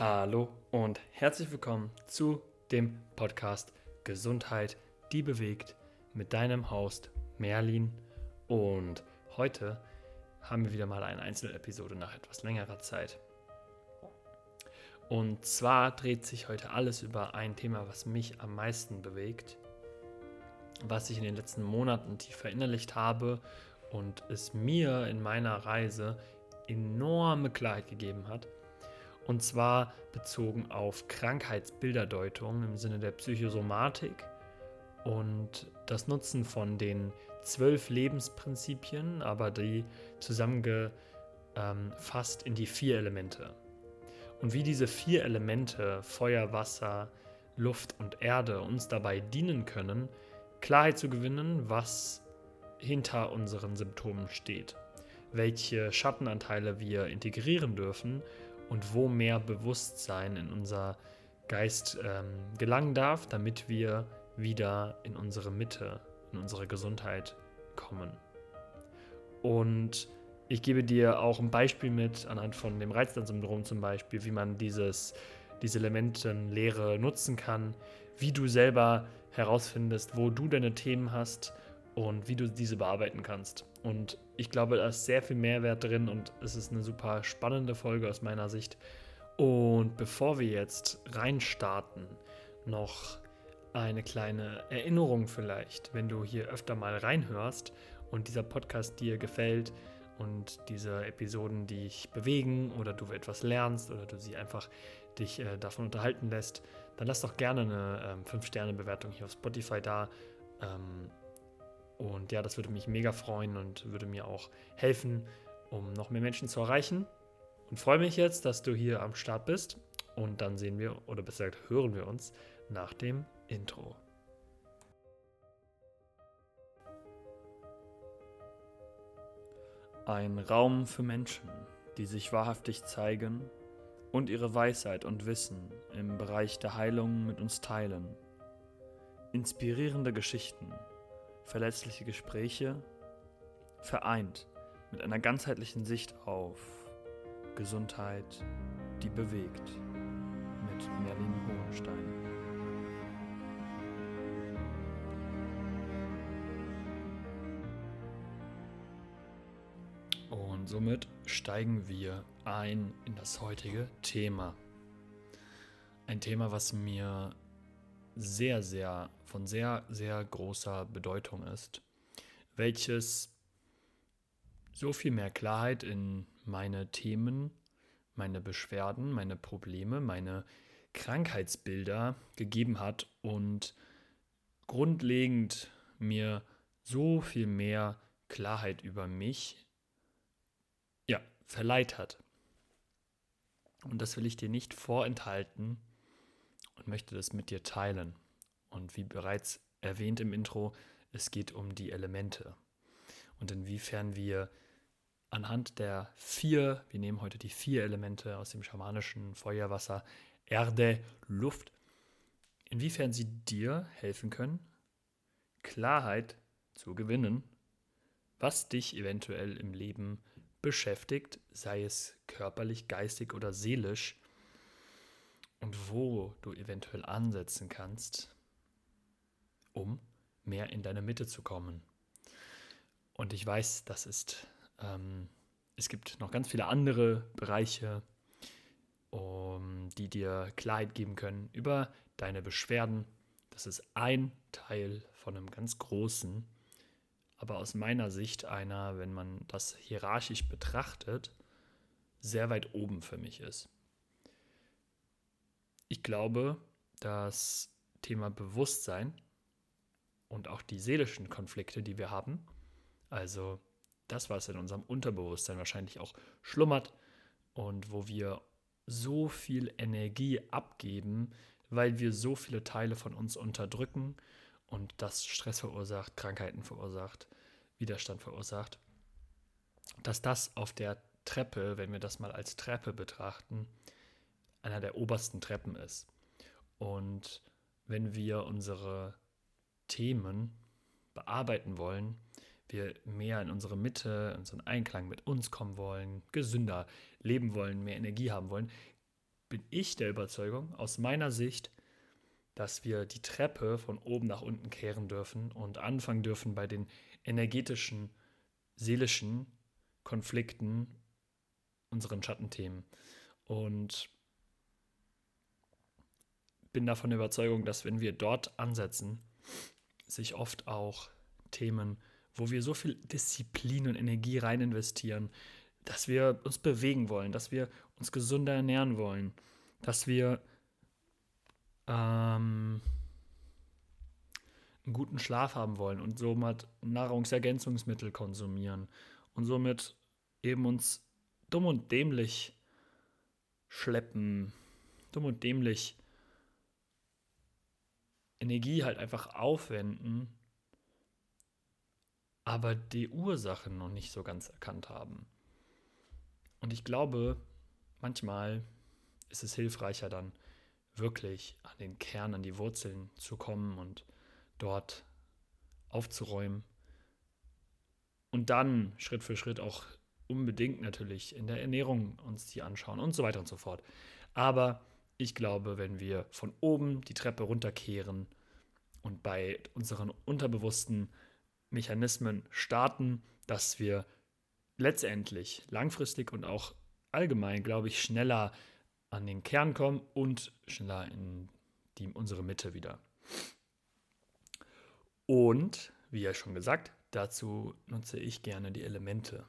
Hallo und herzlich willkommen zu dem Podcast Gesundheit, die bewegt mit deinem Host Merlin. Und heute haben wir wieder mal eine Einzelepisode nach etwas längerer Zeit. Und zwar dreht sich heute alles über ein Thema, was mich am meisten bewegt, was ich in den letzten Monaten tief verinnerlicht habe und es mir in meiner Reise enorme Klarheit gegeben hat und zwar bezogen auf Krankheitsbilderdeutung im Sinne der Psychosomatik und das Nutzen von den zwölf Lebensprinzipien, aber die zusammengefasst in die vier Elemente. Und wie diese vier Elemente Feuer, Wasser, Luft und Erde uns dabei dienen können, Klarheit zu gewinnen, was hinter unseren Symptomen steht, welche Schattenanteile wir integrieren dürfen und wo mehr Bewusstsein in unser Geist ähm, gelangen darf, damit wir wieder in unsere Mitte, in unsere Gesundheit kommen. Und ich gebe dir auch ein Beispiel mit, anhand von dem Reizdarmsyndrom zum Beispiel, wie man dieses, diese Elementenlehre nutzen kann, wie du selber herausfindest, wo du deine Themen hast und wie du diese bearbeiten kannst. Und ich glaube, da ist sehr viel Mehrwert drin und es ist eine super spannende Folge aus meiner Sicht. Und bevor wir jetzt reinstarten, noch eine kleine Erinnerung vielleicht, wenn du hier öfter mal reinhörst und dieser Podcast dir gefällt und diese Episoden dich bewegen oder du etwas lernst oder du sie einfach dich äh, davon unterhalten lässt, dann lass doch gerne eine ähm, 5-Sterne-Bewertung hier auf Spotify da. Ähm, und ja, das würde mich mega freuen und würde mir auch helfen, um noch mehr Menschen zu erreichen. Und freue mich jetzt, dass du hier am Start bist. Und dann sehen wir, oder besser gesagt, hören wir uns nach dem Intro. Ein Raum für Menschen, die sich wahrhaftig zeigen und ihre Weisheit und Wissen im Bereich der Heilung mit uns teilen. Inspirierende Geschichten verletzliche Gespräche, vereint mit einer ganzheitlichen Sicht auf Gesundheit, die bewegt, mit Merlin Hohenstein. Und somit steigen wir ein in das heutige Thema. Ein Thema, was mir sehr, sehr, von sehr, sehr großer Bedeutung ist, welches so viel mehr Klarheit in meine Themen, meine Beschwerden, meine Probleme, meine Krankheitsbilder gegeben hat und grundlegend mir so viel mehr Klarheit über mich ja, verleiht hat. Und das will ich dir nicht vorenthalten, und möchte das mit dir teilen. Und wie bereits erwähnt im Intro, es geht um die Elemente und inwiefern wir anhand der vier, wir nehmen heute die vier Elemente aus dem schamanischen Feuer, Wasser, Erde, Luft, inwiefern sie dir helfen können, Klarheit zu gewinnen, was dich eventuell im Leben beschäftigt, sei es körperlich, geistig oder seelisch, und wo du eventuell ansetzen kannst, um mehr in deine Mitte zu kommen. Und ich weiß, das ist, ähm, es gibt noch ganz viele andere Bereiche, um, die dir Klarheit geben können über deine Beschwerden. Das ist ein Teil von einem ganz großen, aber aus meiner Sicht einer, wenn man das hierarchisch betrachtet, sehr weit oben für mich ist. Ich glaube, das Thema Bewusstsein und auch die seelischen Konflikte, die wir haben, also das, was in unserem Unterbewusstsein wahrscheinlich auch schlummert und wo wir so viel Energie abgeben, weil wir so viele Teile von uns unterdrücken und das Stress verursacht, Krankheiten verursacht, Widerstand verursacht, dass das auf der Treppe, wenn wir das mal als Treppe betrachten, einer der obersten Treppen ist. Und wenn wir unsere Themen bearbeiten wollen, wir mehr in unsere Mitte, in unseren Einklang mit uns kommen wollen, gesünder leben wollen, mehr Energie haben wollen, bin ich der Überzeugung, aus meiner Sicht, dass wir die Treppe von oben nach unten kehren dürfen und anfangen dürfen bei den energetischen, seelischen Konflikten, unseren Schattenthemen. Und bin davon Überzeugung, dass wenn wir dort ansetzen, sich oft auch Themen, wo wir so viel Disziplin und Energie rein investieren, dass wir uns bewegen wollen, dass wir uns gesünder ernähren wollen, dass wir ähm, einen guten Schlaf haben wollen und somit Nahrungsergänzungsmittel konsumieren und somit eben uns dumm und dämlich schleppen, dumm und dämlich Energie halt einfach aufwenden, aber die Ursachen noch nicht so ganz erkannt haben. Und ich glaube, manchmal ist es hilfreicher dann wirklich an den Kern, an die Wurzeln zu kommen und dort aufzuräumen. Und dann Schritt für Schritt auch unbedingt natürlich in der Ernährung uns die anschauen und so weiter und so fort. Aber ich glaube, wenn wir von oben die Treppe runterkehren und bei unseren unterbewussten Mechanismen starten, dass wir letztendlich langfristig und auch allgemein, glaube ich, schneller an den Kern kommen und schneller in die, unsere Mitte wieder. Und, wie ja schon gesagt, dazu nutze ich gerne die Elemente.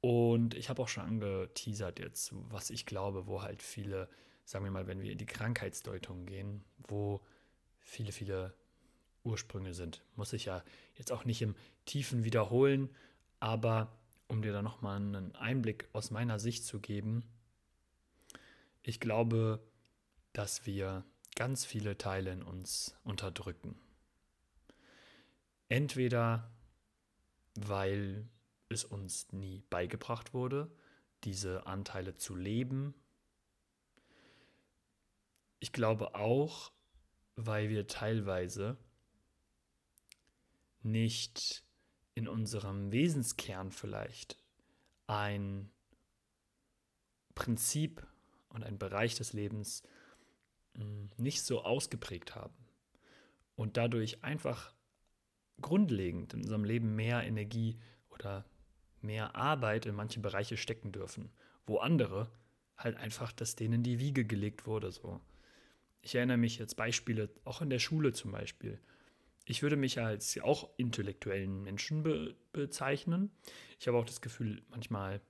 Und ich habe auch schon angeteasert jetzt, was ich glaube, wo halt viele, sagen wir mal, wenn wir in die Krankheitsdeutung gehen, wo viele, viele Ursprünge sind. Muss ich ja jetzt auch nicht im Tiefen wiederholen, aber um dir da nochmal einen Einblick aus meiner Sicht zu geben, ich glaube, dass wir ganz viele Teile in uns unterdrücken. Entweder weil es uns nie beigebracht wurde, diese Anteile zu leben. Ich glaube auch, weil wir teilweise nicht in unserem Wesenskern vielleicht ein Prinzip und ein Bereich des Lebens hm, nicht so ausgeprägt haben und dadurch einfach grundlegend in unserem Leben mehr Energie oder mehr Arbeit in manche Bereiche stecken dürfen, wo andere halt einfach, dass denen die Wiege gelegt wurde. So. Ich erinnere mich jetzt Beispiele, auch in der Schule zum Beispiel. Ich würde mich als auch intellektuellen Menschen be bezeichnen. Ich habe auch das Gefühl, manchmal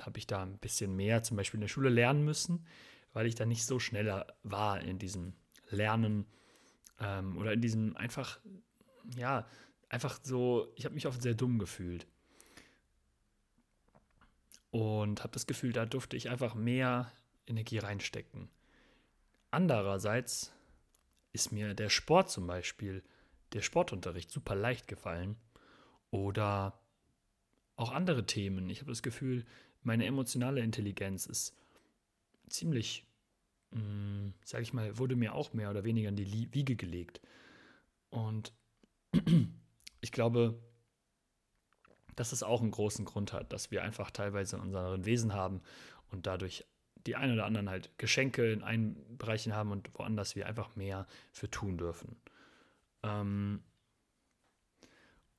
habe ich da ein bisschen mehr zum Beispiel in der Schule lernen müssen, weil ich da nicht so schneller war in diesem Lernen ähm, oder in diesem einfach, ja, einfach so, ich habe mich oft sehr dumm gefühlt und habe das Gefühl, da durfte ich einfach mehr Energie reinstecken. Andererseits ist mir der Sport zum Beispiel, der Sportunterricht super leicht gefallen oder auch andere Themen. Ich habe das Gefühl, meine emotionale Intelligenz ist ziemlich, mm, sage ich mal, wurde mir auch mehr oder weniger in die Wiege gelegt. Und ich glaube, dass es auch einen großen Grund hat, dass wir einfach teilweise in unseren Wesen haben und dadurch die ein oder anderen halt Geschenke in einen Bereichen haben und woanders wir einfach mehr für tun dürfen. Ähm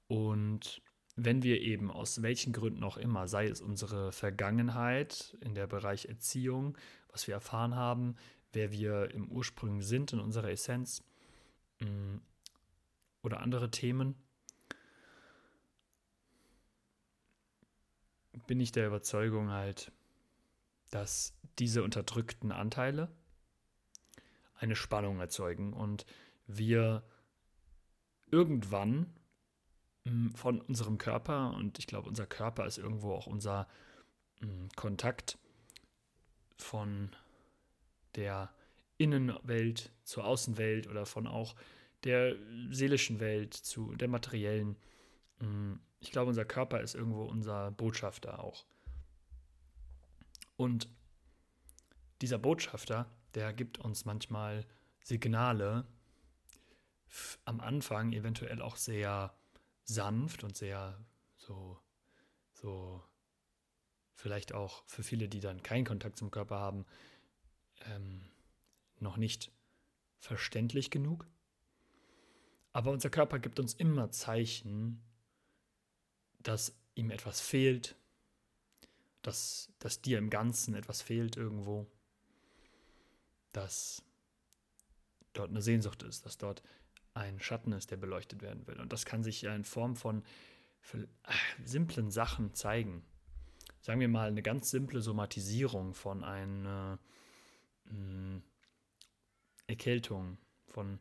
und wenn wir eben aus welchen Gründen auch immer, sei es unsere Vergangenheit in der Bereich Erziehung, was wir erfahren haben, wer wir im Ursprung sind in unserer Essenz mm, oder andere Themen, bin ich der Überzeugung halt, dass diese unterdrückten Anteile eine Spannung erzeugen und wir irgendwann hm, von unserem Körper, und ich glaube, unser Körper ist irgendwo auch unser hm, Kontakt von der Innenwelt zur Außenwelt oder von auch der seelischen Welt zu der materiellen. Hm, ich glaube, unser Körper ist irgendwo unser Botschafter auch. Und dieser Botschafter, der gibt uns manchmal Signale, am Anfang eventuell auch sehr sanft und sehr so, so vielleicht auch für viele, die dann keinen Kontakt zum Körper haben, ähm, noch nicht verständlich genug. Aber unser Körper gibt uns immer Zeichen, dass ihm etwas fehlt, dass, dass dir im Ganzen etwas fehlt irgendwo, dass dort eine Sehnsucht ist, dass dort ein Schatten ist, der beleuchtet werden will. Und das kann sich ja in Form von äh, simplen Sachen zeigen. Sagen wir mal eine ganz simple Somatisierung von einer äh, Erkältung, von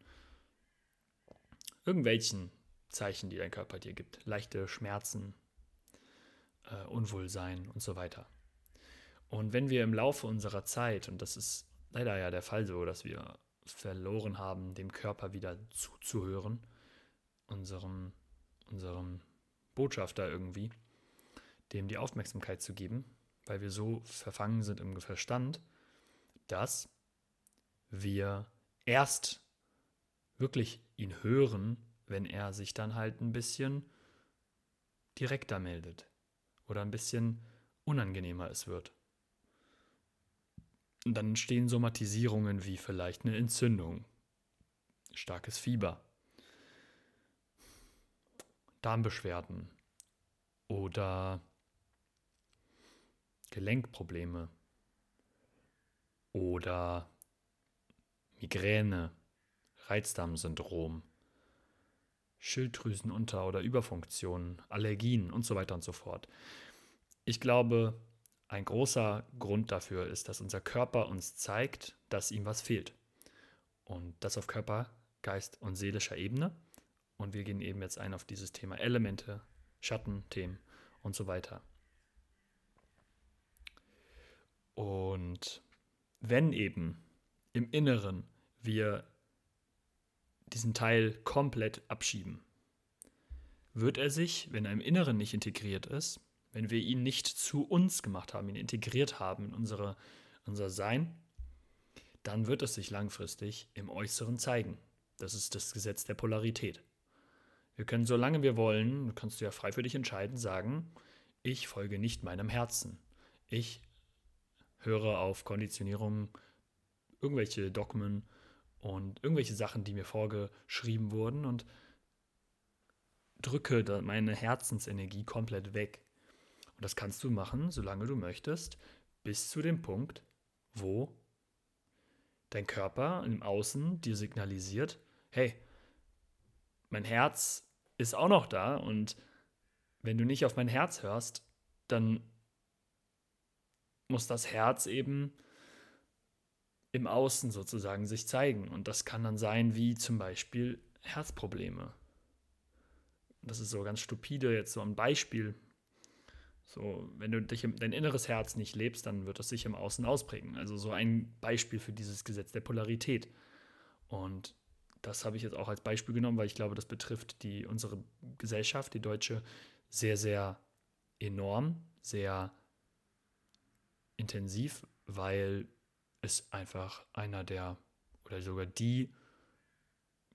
irgendwelchen Zeichen, die dein Körper dir gibt. Leichte Schmerzen, äh, Unwohlsein und so weiter. Und wenn wir im Laufe unserer Zeit, und das ist leider ja der Fall so, dass wir verloren haben, dem Körper wieder zuzuhören, unserem, unserem Botschafter irgendwie, dem die Aufmerksamkeit zu geben, weil wir so verfangen sind im Verstand, dass wir erst wirklich ihn hören, wenn er sich dann halt ein bisschen direkter meldet oder ein bisschen unangenehmer es wird. Und dann entstehen Somatisierungen wie vielleicht eine Entzündung, starkes Fieber, Darmbeschwerden oder Gelenkprobleme oder Migräne, Reizdarmsyndrom, Schilddrüsenunter- oder Überfunktionen, Allergien und so weiter und so fort. Ich glaube, ein großer Grund dafür ist, dass unser Körper uns zeigt, dass ihm was fehlt. Und das auf Körper, Geist und seelischer Ebene. Und wir gehen eben jetzt ein auf dieses Thema Elemente, Schattenthemen und so weiter. Und wenn eben im Inneren wir diesen Teil komplett abschieben, wird er sich, wenn er im Inneren nicht integriert ist, wenn wir ihn nicht zu uns gemacht haben, ihn integriert haben in unsere, unser Sein, dann wird es sich langfristig im Äußeren zeigen. Das ist das Gesetz der Polarität. Wir können, solange wir wollen, kannst du ja frei für dich entscheiden, sagen, ich folge nicht meinem Herzen. Ich höre auf Konditionierung, irgendwelche Dogmen und irgendwelche Sachen, die mir vorgeschrieben wurden und drücke meine Herzensenergie komplett weg. Und das kannst du machen, solange du möchtest, bis zu dem Punkt, wo dein Körper im Außen dir signalisiert, hey, mein Herz ist auch noch da und wenn du nicht auf mein Herz hörst, dann muss das Herz eben im Außen sozusagen sich zeigen. Und das kann dann sein wie zum Beispiel Herzprobleme. Das ist so ganz stupide, jetzt so ein Beispiel. So, wenn du dich im, dein inneres Herz nicht lebst, dann wird es sich im Außen ausprägen. Also so ein Beispiel für dieses Gesetz der Polarität. Und das habe ich jetzt auch als Beispiel genommen, weil ich glaube, das betrifft die, unsere Gesellschaft, die deutsche, sehr, sehr enorm, sehr intensiv, weil es einfach einer der oder sogar die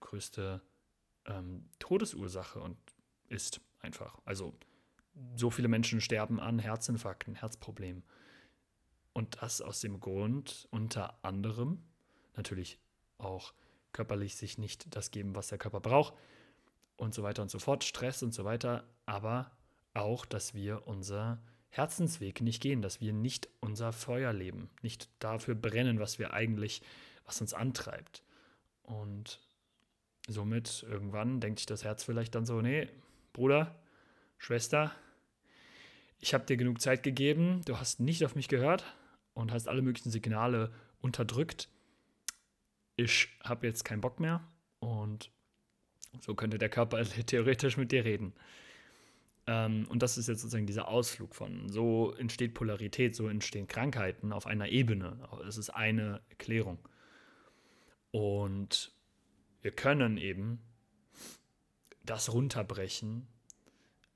größte ähm, Todesursache und ist einfach. Also so viele Menschen sterben an Herzinfarkten, Herzproblemen. Und das aus dem Grund unter anderem natürlich auch körperlich sich nicht das geben, was der Körper braucht und so weiter und so fort, Stress und so weiter, aber auch, dass wir unser Herzensweg nicht gehen, dass wir nicht unser Feuer leben, nicht dafür brennen, was wir eigentlich, was uns antreibt. Und somit irgendwann denkt sich das Herz vielleicht dann so, nee, Bruder, Schwester, ich habe dir genug Zeit gegeben, du hast nicht auf mich gehört und hast alle möglichen Signale unterdrückt. Ich habe jetzt keinen Bock mehr und so könnte der Körper theoretisch mit dir reden. Ähm, und das ist jetzt sozusagen dieser Ausflug von, so entsteht Polarität, so entstehen Krankheiten auf einer Ebene. Das ist eine Erklärung. Und wir können eben das runterbrechen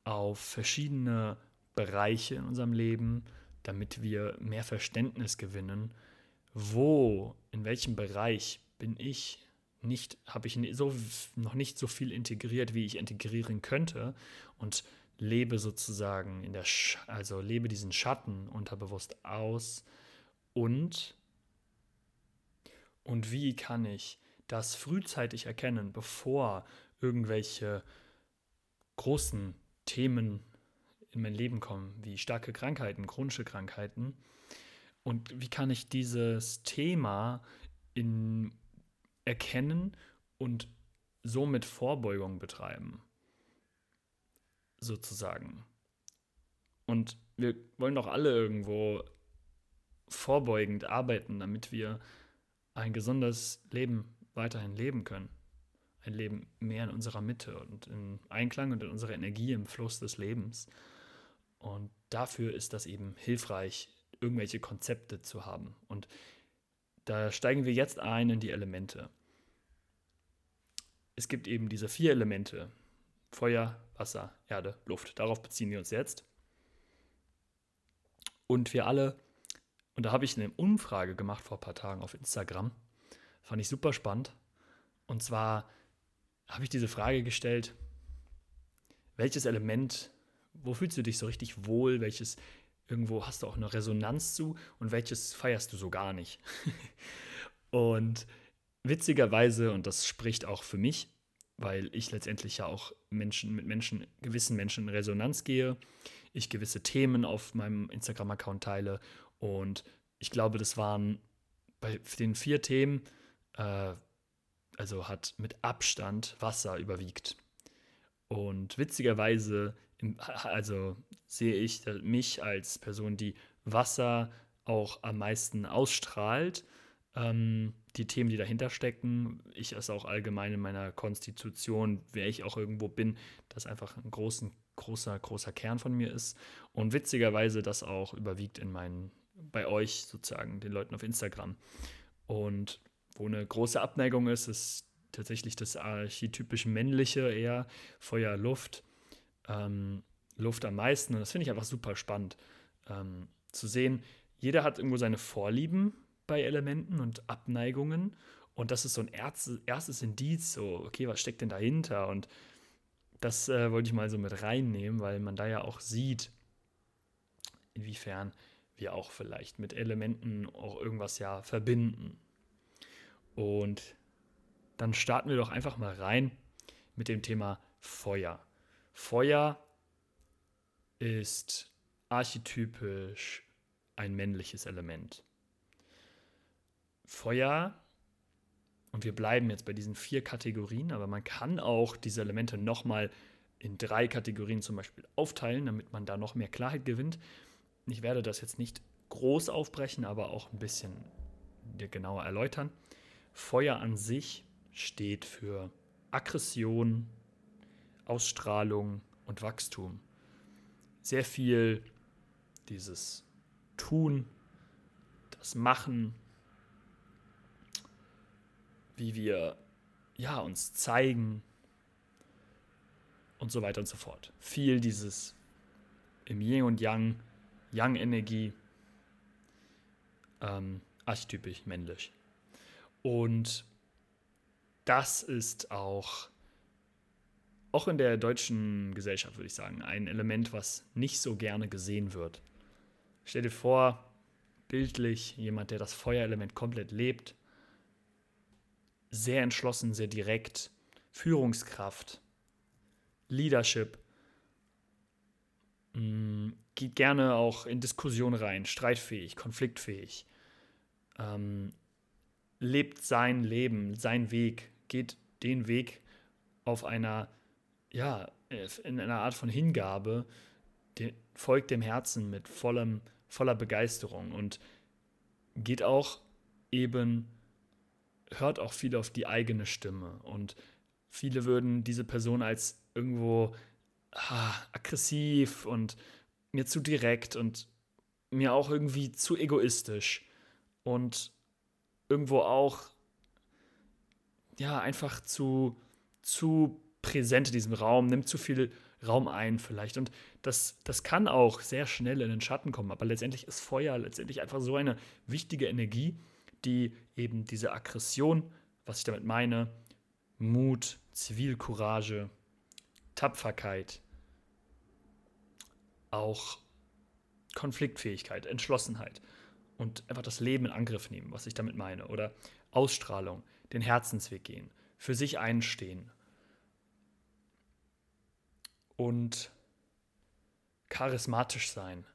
auf verschiedene Bereiche in unserem Leben, damit wir mehr Verständnis gewinnen, wo, in welchem Bereich bin ich nicht, habe ich so, noch nicht so viel integriert, wie ich integrieren könnte und lebe sozusagen in der, Sch also lebe diesen Schatten unterbewusst aus und und wie kann ich das frühzeitig erkennen, bevor irgendwelche großen Themen in mein Leben kommen, wie starke Krankheiten, chronische Krankheiten. Und wie kann ich dieses Thema in, erkennen und somit Vorbeugung betreiben? Sozusagen. Und wir wollen doch alle irgendwo vorbeugend arbeiten, damit wir ein gesundes Leben weiterhin leben können. Ein Leben mehr in unserer Mitte und in Einklang und in unserer Energie im Fluss des Lebens. Und dafür ist das eben hilfreich, irgendwelche Konzepte zu haben. Und da steigen wir jetzt ein in die Elemente. Es gibt eben diese vier Elemente. Feuer, Wasser, Erde, Luft. Darauf beziehen wir uns jetzt. Und wir alle, und da habe ich eine Umfrage gemacht vor ein paar Tagen auf Instagram, fand ich super spannend. Und zwar habe ich diese Frage gestellt, welches Element wo fühlst du dich so richtig wohl? Welches irgendwo hast du auch eine Resonanz zu und welches feierst du so gar nicht? und witzigerweise, und das spricht auch für mich, weil ich letztendlich ja auch Menschen mit Menschen, gewissen Menschen in Resonanz gehe, ich gewisse Themen auf meinem Instagram-Account teile und ich glaube, das waren bei den vier Themen, äh, also hat mit Abstand Wasser überwiegt. Und witzigerweise also sehe ich mich als Person, die Wasser auch am meisten ausstrahlt. Ähm, die Themen, die dahinter stecken, ich es auch allgemein in meiner Konstitution, wer ich auch irgendwo bin, das einfach ein großen, großer, großer Kern von mir ist. Und witzigerweise das auch überwiegt in meinen, bei euch sozusagen, den Leuten auf Instagram. Und wo eine große Abneigung ist, ist tatsächlich das archetypisch männliche eher, Feuer, Luft ähm, Luft am meisten. Und das finde ich einfach super spannend ähm, zu sehen. Jeder hat irgendwo seine Vorlieben bei Elementen und Abneigungen. Und das ist so ein erstes, Indiz, so, okay, was steckt denn dahinter? Und das äh, wollte ich mal so mit reinnehmen, weil man da ja auch sieht, inwiefern wir auch vielleicht mit Elementen auch irgendwas ja verbinden. Und dann starten wir doch einfach mal rein mit dem Thema Feuer. Feuer ist archetypisch ein männliches Element. Feuer, und wir bleiben jetzt bei diesen vier Kategorien, aber man kann auch diese Elemente nochmal in drei Kategorien zum Beispiel aufteilen, damit man da noch mehr Klarheit gewinnt. Ich werde das jetzt nicht groß aufbrechen, aber auch ein bisschen genauer erläutern. Feuer an sich steht für Aggression, Ausstrahlung und Wachstum. Sehr viel dieses Tun, das Machen, wie wir ja, uns zeigen und so weiter und so fort. Viel dieses im Yin und Yang, Yang-Energie, ähm, archetypisch männlich. Und das ist auch auch in der deutschen Gesellschaft, würde ich sagen, ein Element, was nicht so gerne gesehen wird. Stell dir vor, bildlich, jemand, der das Feuerelement komplett lebt, sehr entschlossen, sehr direkt, Führungskraft, Leadership, mm, geht gerne auch in Diskussion rein, streitfähig, konfliktfähig, ähm, lebt sein Leben, sein Weg, geht den Weg auf einer ja, äh, in einer Art von Hingabe, die, folgt dem Herzen mit vollem, voller Begeisterung und geht auch eben, hört auch viel auf die eigene Stimme. Und viele würden diese Person als irgendwo ah, aggressiv und mir zu direkt und mir auch irgendwie zu egoistisch und irgendwo auch ja einfach zu zu präsent in diesem Raum, nimmt zu viel Raum ein vielleicht. Und das, das kann auch sehr schnell in den Schatten kommen. Aber letztendlich ist Feuer letztendlich einfach so eine wichtige Energie, die eben diese Aggression, was ich damit meine, Mut, Zivilcourage, Tapferkeit, auch Konfliktfähigkeit, Entschlossenheit und einfach das Leben in Angriff nehmen, was ich damit meine. Oder Ausstrahlung, den Herzensweg gehen, für sich einstehen. Und charismatisch sein,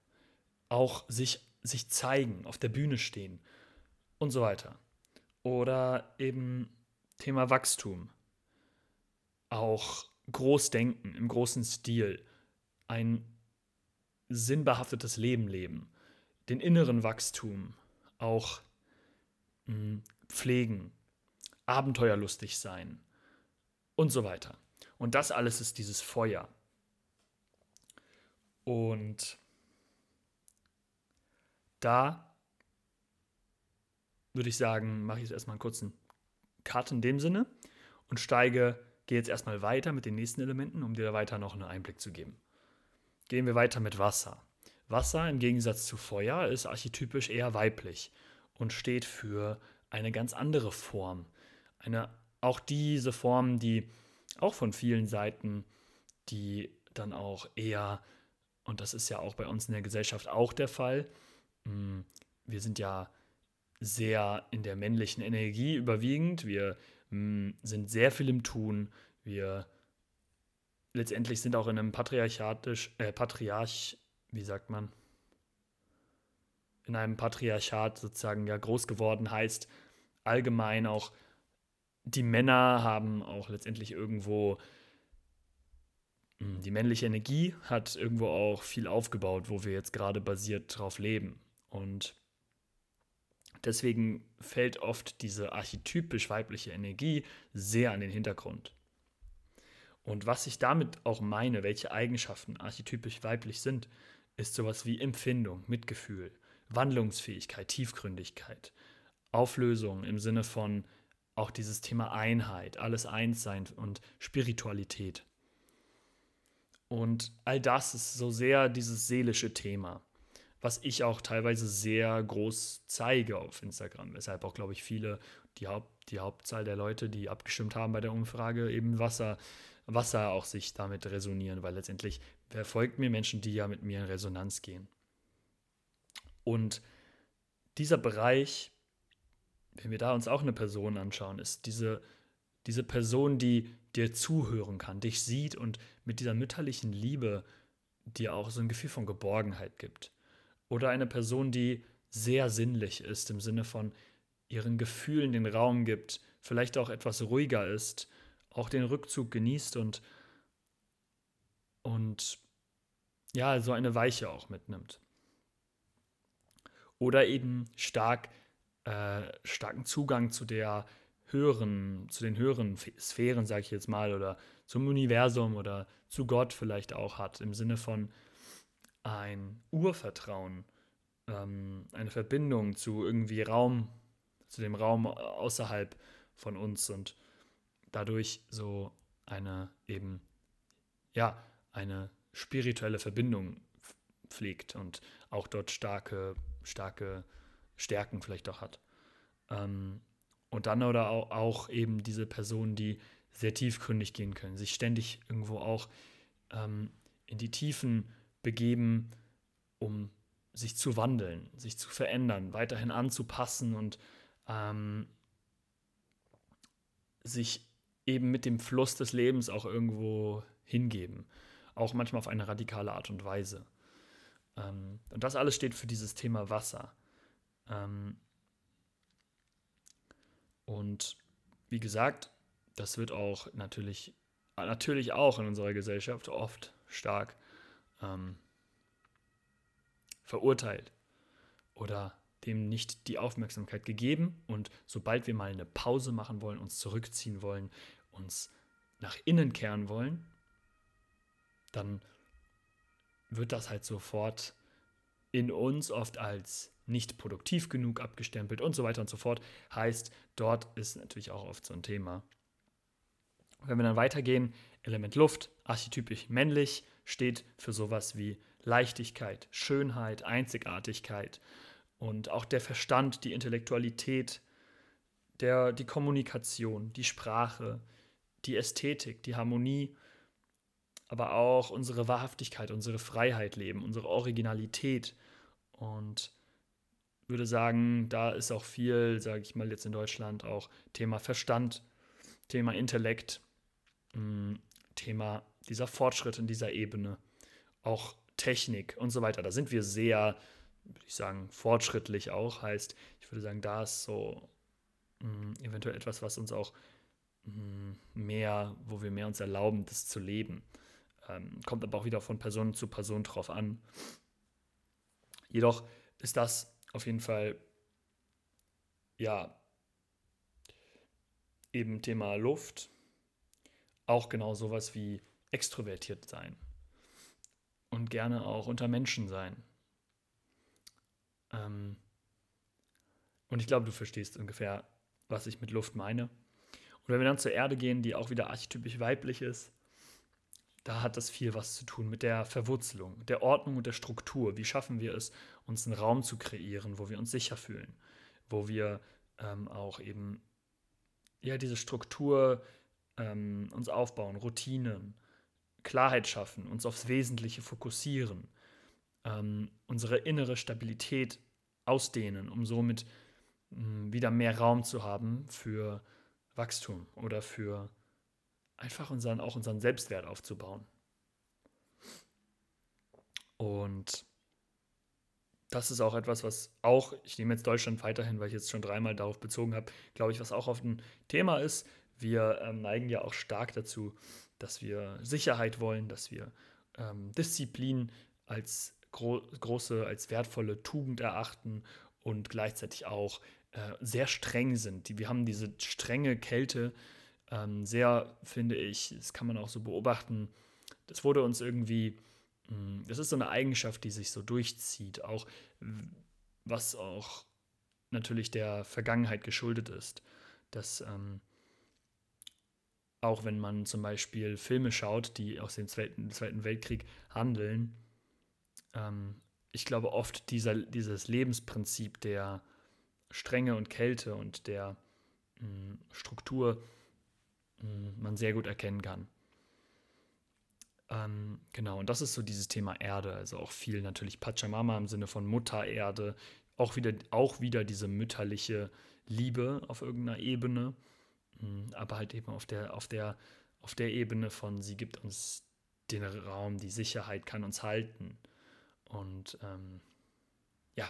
auch sich, sich zeigen, auf der Bühne stehen und so weiter. Oder eben Thema Wachstum, auch Großdenken im großen Stil, ein sinnbehaftetes Leben leben, den inneren Wachstum auch mh, hm, pflegen, abenteuerlustig sein und so weiter. Und das alles ist dieses Feuer. Und da würde ich sagen, mache ich jetzt erstmal einen kurzen Cut in dem Sinne und steige, gehe jetzt erstmal weiter mit den nächsten Elementen, um dir da weiter noch einen Einblick zu geben. Gehen wir weiter mit Wasser. Wasser im Gegensatz zu Feuer ist archetypisch eher weiblich und steht für eine ganz andere Form. Eine, auch diese Form, die auch von vielen Seiten, die dann auch eher und das ist ja auch bei uns in der Gesellschaft auch der Fall. Mm, wir sind ja sehr in der männlichen Energie überwiegend. Wir mm, sind sehr viel im Tun. Wir letztendlich sind auch in einem patriarchatisch, äh, Patriarch, wie sagt man? In einem Patriarchat sozusagen ja groß geworden heißt allgemein auch die Männer haben auch letztendlich irgendwo die männliche Energie hat irgendwo auch viel aufgebaut, wo wir jetzt gerade basiert drauf leben. Und deswegen fällt oft diese archetypisch weibliche Energie sehr an den Hintergrund. Und was ich damit auch meine, welche Eigenschaften archetypisch weiblich sind, ist sowas wie Empfindung, Mitgefühl, Wandlungsfähigkeit, Tiefgründigkeit, Auflösung im Sinne von auch dieses Thema Einheit, alles eins sein und Spiritualität. Und all das ist so sehr dieses seelische Thema, was ich auch teilweise sehr groß zeige auf Instagram. Weshalb auch, glaube ich, viele, die, Haupt, die Hauptzahl der Leute, die abgestimmt haben bei der Umfrage, eben Wasser, Wasser auch sich damit resonieren, weil letztendlich verfolgt mir Menschen, die ja mit mir in Resonanz gehen. Und dieser Bereich, wenn wir da uns auch eine Person anschauen, ist diese, diese Person, die dir zuhören kann, dich sieht und mit dieser mütterlichen Liebe dir auch so ein Gefühl von Geborgenheit gibt. Oder eine Person, die sehr sinnlich ist, im Sinne von ihren Gefühlen den Raum gibt, vielleicht auch etwas ruhiger ist, auch den Rückzug genießt und, und ja, so eine Weiche auch mitnimmt. Oder eben stark, äh, starken Zugang zu der höheren, zu den höheren Sphären, sage ich jetzt mal, oder zum Universum oder zu Gott vielleicht auch hat, im Sinne von ein Urvertrauen, ähm, eine Verbindung zu irgendwie Raum, zu dem Raum außerhalb von uns und dadurch so eine eben, ja, eine spirituelle Verbindung pflegt und auch dort starke, starke Stärken vielleicht auch hat. Ähm, und dann oder auch, eben diese Personen, die sehr tiefgründig gehen können, sich ständig irgendwo auch ähm, in die Tiefen begeben, um sich zu wandeln, sich zu verändern, weiterhin anzupassen und ähm, sich eben mit dem Fluss des Lebens auch irgendwo hingeben. Auch manchmal auf eine radikale Art und Weise. Ähm, und das alles steht für dieses Thema Wasser. Ähm, und wie gesagt, das wird auch natürlich, natürlich auch in unserer Gesellschaft oft stark ähm, verurteilt oder dem nicht die Aufmerksamkeit gegeben. Und sobald wir mal eine Pause machen wollen, uns zurückziehen wollen, uns nach innen kehren wollen, dann wird das halt sofort in uns oft als nicht produktiv genug abgestempelt und so weiter und so fort. Heißt, dort ist natürlich auch oft so ein Thema. Wenn wir dann weitergehen, Element Luft, archetypisch männlich, steht für sowas wie Leichtigkeit, Schönheit, Einzigartigkeit und auch der Verstand, die Intellektualität, der, die Kommunikation, die Sprache, die Ästhetik, die Harmonie, aber auch unsere Wahrhaftigkeit, unsere Freiheit leben, unsere Originalität. Und würde sagen, da ist auch viel, sage ich mal jetzt in Deutschland, auch Thema Verstand, Thema Intellekt, mm, Thema dieser Fortschritt in dieser Ebene, auch Technik und so weiter. Da sind wir sehr, würde ich sagen, fortschrittlich auch. Heißt, ich würde sagen, da ist so mm, eventuell etwas, was uns auch mm, mehr, wo wir mehr uns erlauben, das zu leben. Ähm, kommt aber auch wieder von Person zu Person drauf an. Jedoch ist das auf jeden Fall, ja, eben Thema Luft, auch genau sowas wie extrovertiert sein und gerne auch unter Menschen sein. Ähm und ich glaube, du verstehst ungefähr, was ich mit Luft meine. Und wenn wir dann zur Erde gehen, die auch wieder archetypisch weiblich ist, da hat das viel was zu tun mit der Verwurzelung, der Ordnung und der Struktur. Wie schaffen wir es, uns einen Raum zu kreieren, wo wir uns sicher fühlen, wo wir ähm, auch eben ja diese Struktur ähm, uns aufbauen, Routinen, Klarheit schaffen, uns aufs Wesentliche fokussieren, ähm, unsere innere Stabilität ausdehnen, um somit mh, hm, wieder mehr Raum zu haben für Wachstum oder für einfach unseren, auch unseren Selbstwert aufzubauen. Und das ist auch etwas, was auch, ich nehme jetzt Deutschland weiterhin, weil ich jetzt schon dreimal darauf bezogen habe, glaube ich, was auch oft ein Thema ist. Wir ähm, neigen ja auch stark dazu, dass wir Sicherheit wollen, dass wir ähm, Disziplin als gro große, als wertvolle Tugend erachten und gleichzeitig auch äh, sehr streng sind. wir haben diese strenge Kälte ähm, sehr, finde ich, das kann man auch so beobachten, das wurde uns irgendwie, hm, das ist so eine Eigenschaft, die sich so durchzieht, auch was auch natürlich der Vergangenheit geschuldet ist, dass ähm, auch wenn man zum Beispiel Filme schaut, die aus dem Zweiten, Zweiten Weltkrieg handeln, ähm, ich glaube oft dieser, dieses Lebensprinzip der Strenge und Kälte und der mh, hm, Struktur man sehr gut erkennen kann. Ähm, genau, und das ist so dieses Thema Erde, also auch viel natürlich Pachamama im Sinne von Mutter Erde, auch wieder, auch wieder diese mütterliche Liebe auf irgendeiner Ebene, hm, aber halt eben auf der, auf der, auf der Ebene von, sie gibt uns den Raum, die Sicherheit kann uns halten. Und ähm, ja,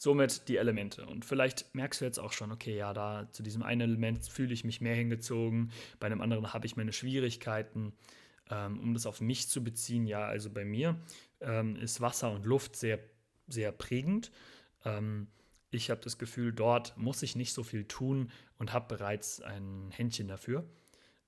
somit die Elemente. Und vielleicht merkst du jetzt auch schon, okay, ja, da zu diesem einen Element fühle ich mich mehr hingezogen, bei einem anderen habe ich meine Schwierigkeiten. Ähm, um das auf mich zu beziehen, ja, also bei mir ähm, ist Wasser und Luft sehr, sehr prägend. Ähm, ich habe das Gefühl, dort muss ich nicht so viel tun und habe bereits ein Händchen dafür.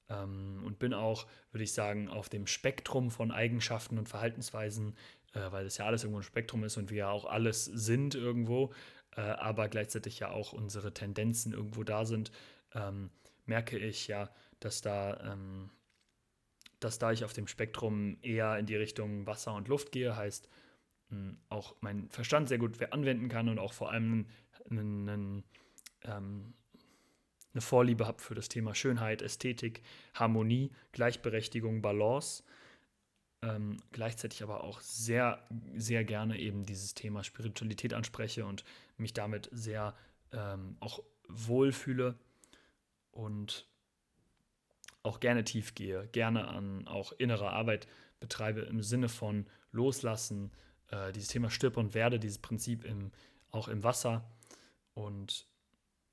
Ähm, und bin auch, würde ich sagen, auf dem Spektrum von Eigenschaften und Verhaltensweisen äh, weil es ja alles irgendwo ein Spektrum ist und wir ja auch alles sind irgendwo, äh, aber gleichzeitig ja auch unsere Tendenzen irgendwo da sind, ähm, merke ich ja, dass da, ähm, dass da ich auf dem Spektrum eher in die Richtung Wasser und Luft gehe, heißt mh, auch mein Verstand sehr gut anwenden kann und auch vor allem einen, ähm, eine Vorliebe habe für das Thema Schönheit, Ästhetik, Harmonie, Gleichberechtigung, Balance ähm, gleichzeitig aber auch sehr, sehr gerne eben dieses Thema Spiritualität anspreche und mich damit sehr ähm, auch wohlfühle und auch gerne tief gehe, gerne an auch innere Arbeit betreibe im Sinne von Loslassen, äh, dieses Thema Stirb und Werde, dieses Prinzip im, auch im Wasser. Und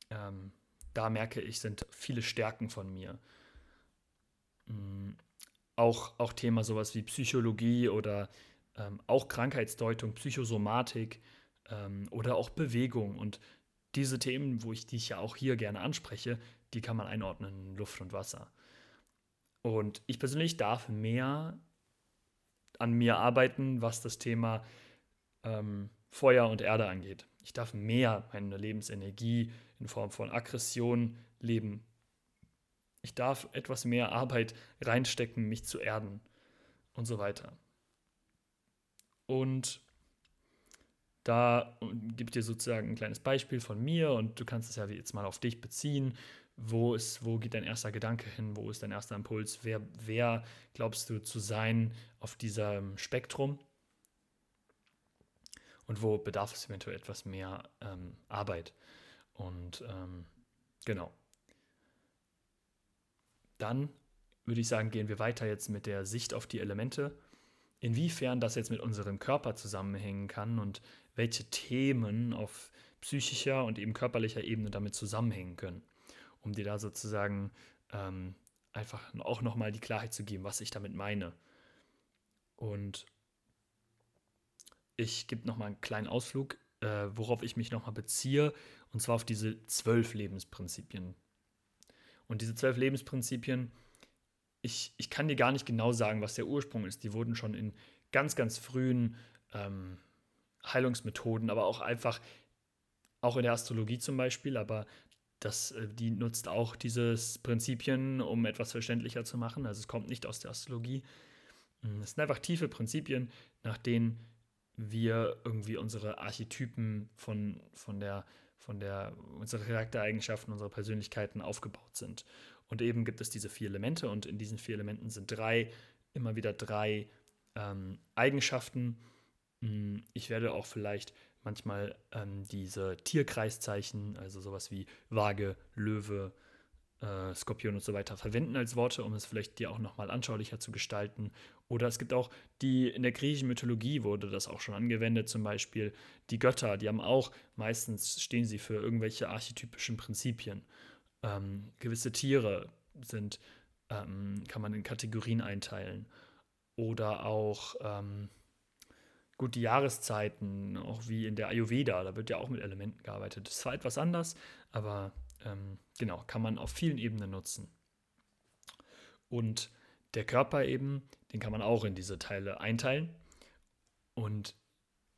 ähm, da merke ich, sind viele Stärken von mir. Mm, auch, auch Thema sowas wie Psychologie oder ähm, auch Krankheitsdeutung, Psychosomatik ähm, oder auch Bewegung. Und diese Themen, wo ich die ich ja auch hier gerne anspreche, die kann man einordnen in Luft und Wasser. Und ich persönlich darf mehr an mir arbeiten, was das Thema ähm, Feuer und Erde angeht. Ich darf mehr meine Lebensenergie in Form von Aggression leben, ich darf etwas mehr Arbeit reinstecken, mich zu erden und so weiter. Und da gibt dir sozusagen ein kleines Beispiel von mir und du kannst es ja jetzt mal auf dich beziehen. wo, ist, wo geht dein erster Gedanke hin? Wo ist dein erster Impuls? Wer, wer glaubst du zu sein auf diesem Spektrum? Und wo bedarf es eventuell etwas mehr ähm, Arbeit? Und ähm, genau. Dann würde ich sagen, gehen wir weiter jetzt mit der Sicht auf die Elemente. Inwiefern das jetzt mit unserem Körper zusammenhängen kann und welche Themen auf psychischer und eben körperlicher Ebene damit zusammenhängen können, um dir da sozusagen ähm, einfach auch nochmal die Klarheit zu geben, was ich damit meine. Und ich gebe nochmal einen kleinen Ausflug, äh, worauf ich mich nochmal beziehe, und zwar auf diese zwölf Lebensprinzipien. Und diese zwölf Lebensprinzipien, ich, ich kann dir gar nicht genau sagen, was der Ursprung ist. Die wurden schon in ganz, ganz frühen ähm, Heilungsmethoden, aber auch einfach, auch in der Astrologie zum Beispiel, aber das, äh, die nutzt auch diese Prinzipien, um etwas verständlicher zu machen. Also es kommt nicht aus der Astrologie. Hm, es sind einfach tiefe Prinzipien, nach denen wir irgendwie unsere Archetypen von, von der, von der, unsere Charaktereigenschaften, unsere Persönlichkeiten aufgebaut sind. Und eben gibt es diese vier Elemente und in diesen vier Elementen sind drei, immer wieder drei ähm, Eigenschaften. Hm, ich werde auch vielleicht manchmal ähm, diese Tierkreiszeichen, also sowas wie Waage, Löwe, äh, Skorpion und so weiter verwenden als Worte, um es vielleicht dir auch nochmal anschaulicher zu gestalten. Oder es gibt auch die, in der griechischen Mythologie wurde das auch schon angewendet, zum Beispiel die Götter, die haben auch, meistens stehen sie für irgendwelche archetypischen Prinzipien. Ähm, gewisse Tiere sind, ähm, kann man in Kategorien einteilen. Oder auch, ähm, gut, die Jahreszeiten, auch wie in der Ayurveda, da wird ja auch mit Elementen gearbeitet. Das ist zwar etwas anders, aber ähm, genau, kann man auf vielen Ebenen nutzen. Und der Körper eben, den kann man auch in diese Teile einteilen. Und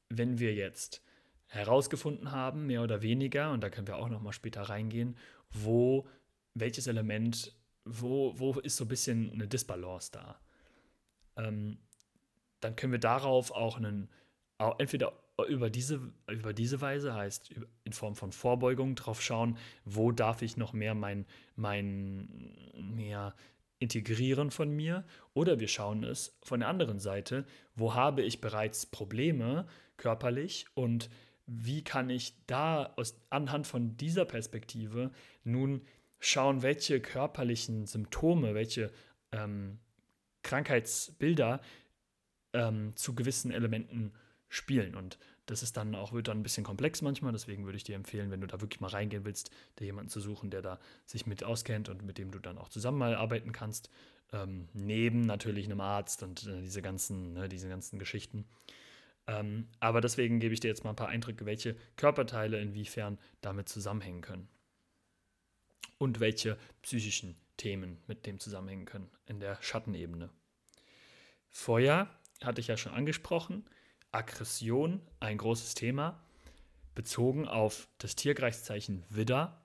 wenn wir jetzt herausgefunden haben, mehr oder weniger, und da können wir auch noch mal später reingehen, wo welches Element, wo, wo ist so ein bisschen eine Disbalance da, ähm, dann können wir darauf auch einen, entweder über diese, über diese Weise, heißt in Form von Vorbeugung, drauf schauen, wo darf ich noch mehr mein, mein mehr integrieren von mir, oder wir schauen es von der anderen Seite, wo habe ich bereits Probleme körperlich? Und wie kann ich da aus, anhand von dieser Perspektive nun schauen, welche körperlichen Symptome, welche ähm, Krankheitsbilder ähm, zu gewissen Elementen spielen. Und das ist dann auch, wird dann ein bisschen komplex manchmal, deswegen würde ich dir empfehlen, wenn du da wirklich mal reingehen willst, dir jemanden zu suchen, der da sich mit auskennt und mit dem du dann auch zusammen mal arbeiten kannst. Ähm, neben natürlich einem Arzt und äh, diese ganzen, ne, diese ganzen Geschichten. Ähm, aber deswegen gebe ich dir jetzt mal ein paar Eindrücke, welche Körperteile inwiefern damit zusammenhängen können. Und welche psychischen Themen mit dem zusammenhängen können in der Schattenebene. Feuer hatte ich ja schon angesprochen. Aggression ein großes Thema, bezogen auf das Tierkreiszeichen Widder,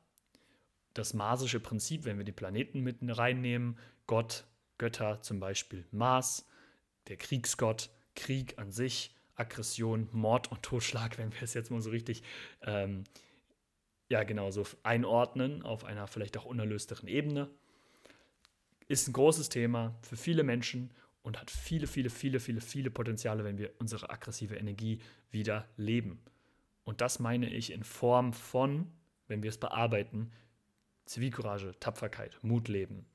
das marsische Prinzip, wenn wir die Planeten mit reinnehmen, Gott, Götter zum Beispiel Mars, der Kriegsgott, Krieg an sich, Aggression, Mord und Totschlag, wenn wir es jetzt mal so richtig, ähm, ja genau, so einordnen auf einer vielleicht auch unerlösteren Ebene. Ist ein großes Thema für viele Menschen und hat viele, viele, viele, viele, viele Potenziale, wenn wir unsere aggressive Energie wieder leben. Und das meine ich in Form von, wenn wir es bearbeiten, Zivilcourage, Tapferkeit, Mut leben,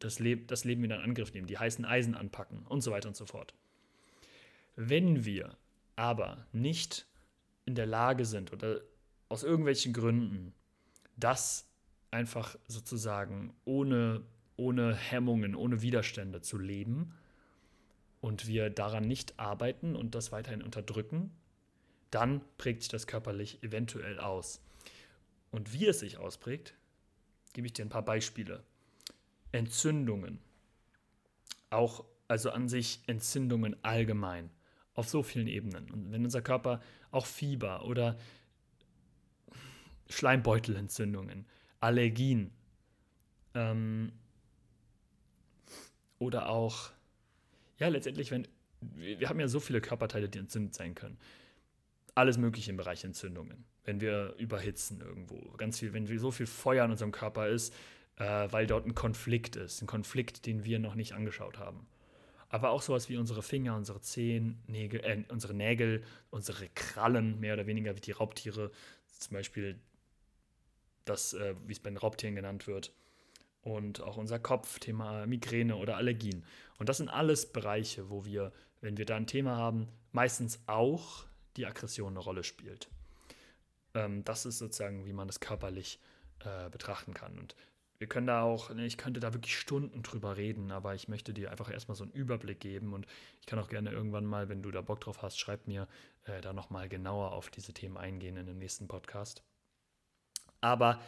das, Leb das Leben wieder in Angriff nehmen, die heißen Eisen anpacken und so weiter und so fort. Wenn wir aber nicht in der Lage sind oder aus irgendwelchen Gründen das einfach sozusagen ohne, ohne Hemmungen, ohne Widerstände zu leben, und wir daran nicht arbeiten und das weiterhin unterdrücken, dann prägt sich das körperlich eventuell aus. Und wie es sich ausprägt, gebe ich dir ein paar Beispiele. Entzündungen. Auch, also an sich Entzündungen allgemein. Auf so vielen Ebenen. Und wenn unser Körper auch Fieber oder Schleimbeutelentzündungen, Allergien ähm, oder auch ja, letztendlich, wenn wir haben ja so viele Körperteile, die entzündet sein können. alles Mögliche im Bereich Entzündungen. Wenn wir überhitzen irgendwo, ganz viel, wenn so viel Feuer in unserem Körper ist, äh, weil dort ein Konflikt ist, ein Konflikt, den wir noch nicht angeschaut haben. Aber auch sowas wie unsere Finger, unsere Zehen, Nägel, äh, unsere Nägel, unsere Krallen, mehr oder weniger wie die Raubtiere, zum Beispiel das, äh, wie es bei den Raubtieren genannt wird. Und auch unser Kopf, Thema Migräne oder Allergien. Und das sind alles Bereiche, wo wir, wenn wir da ein Thema haben, meistens auch die Aggression eine Rolle spielt. Ähm, das ist sozusagen, wie man das körperlich äh, betrachten kann. Und wir können da auch, ne, ich könnte da wirklich Stunden drüber reden, aber ich möchte dir einfach erstmal so einen Überblick geben und ich kann auch gerne irgendwann mal, wenn du da Bock drauf hast, schreib mir äh, da nochmal genauer auf diese Themen eingehen in dem nächsten Podcast. Aber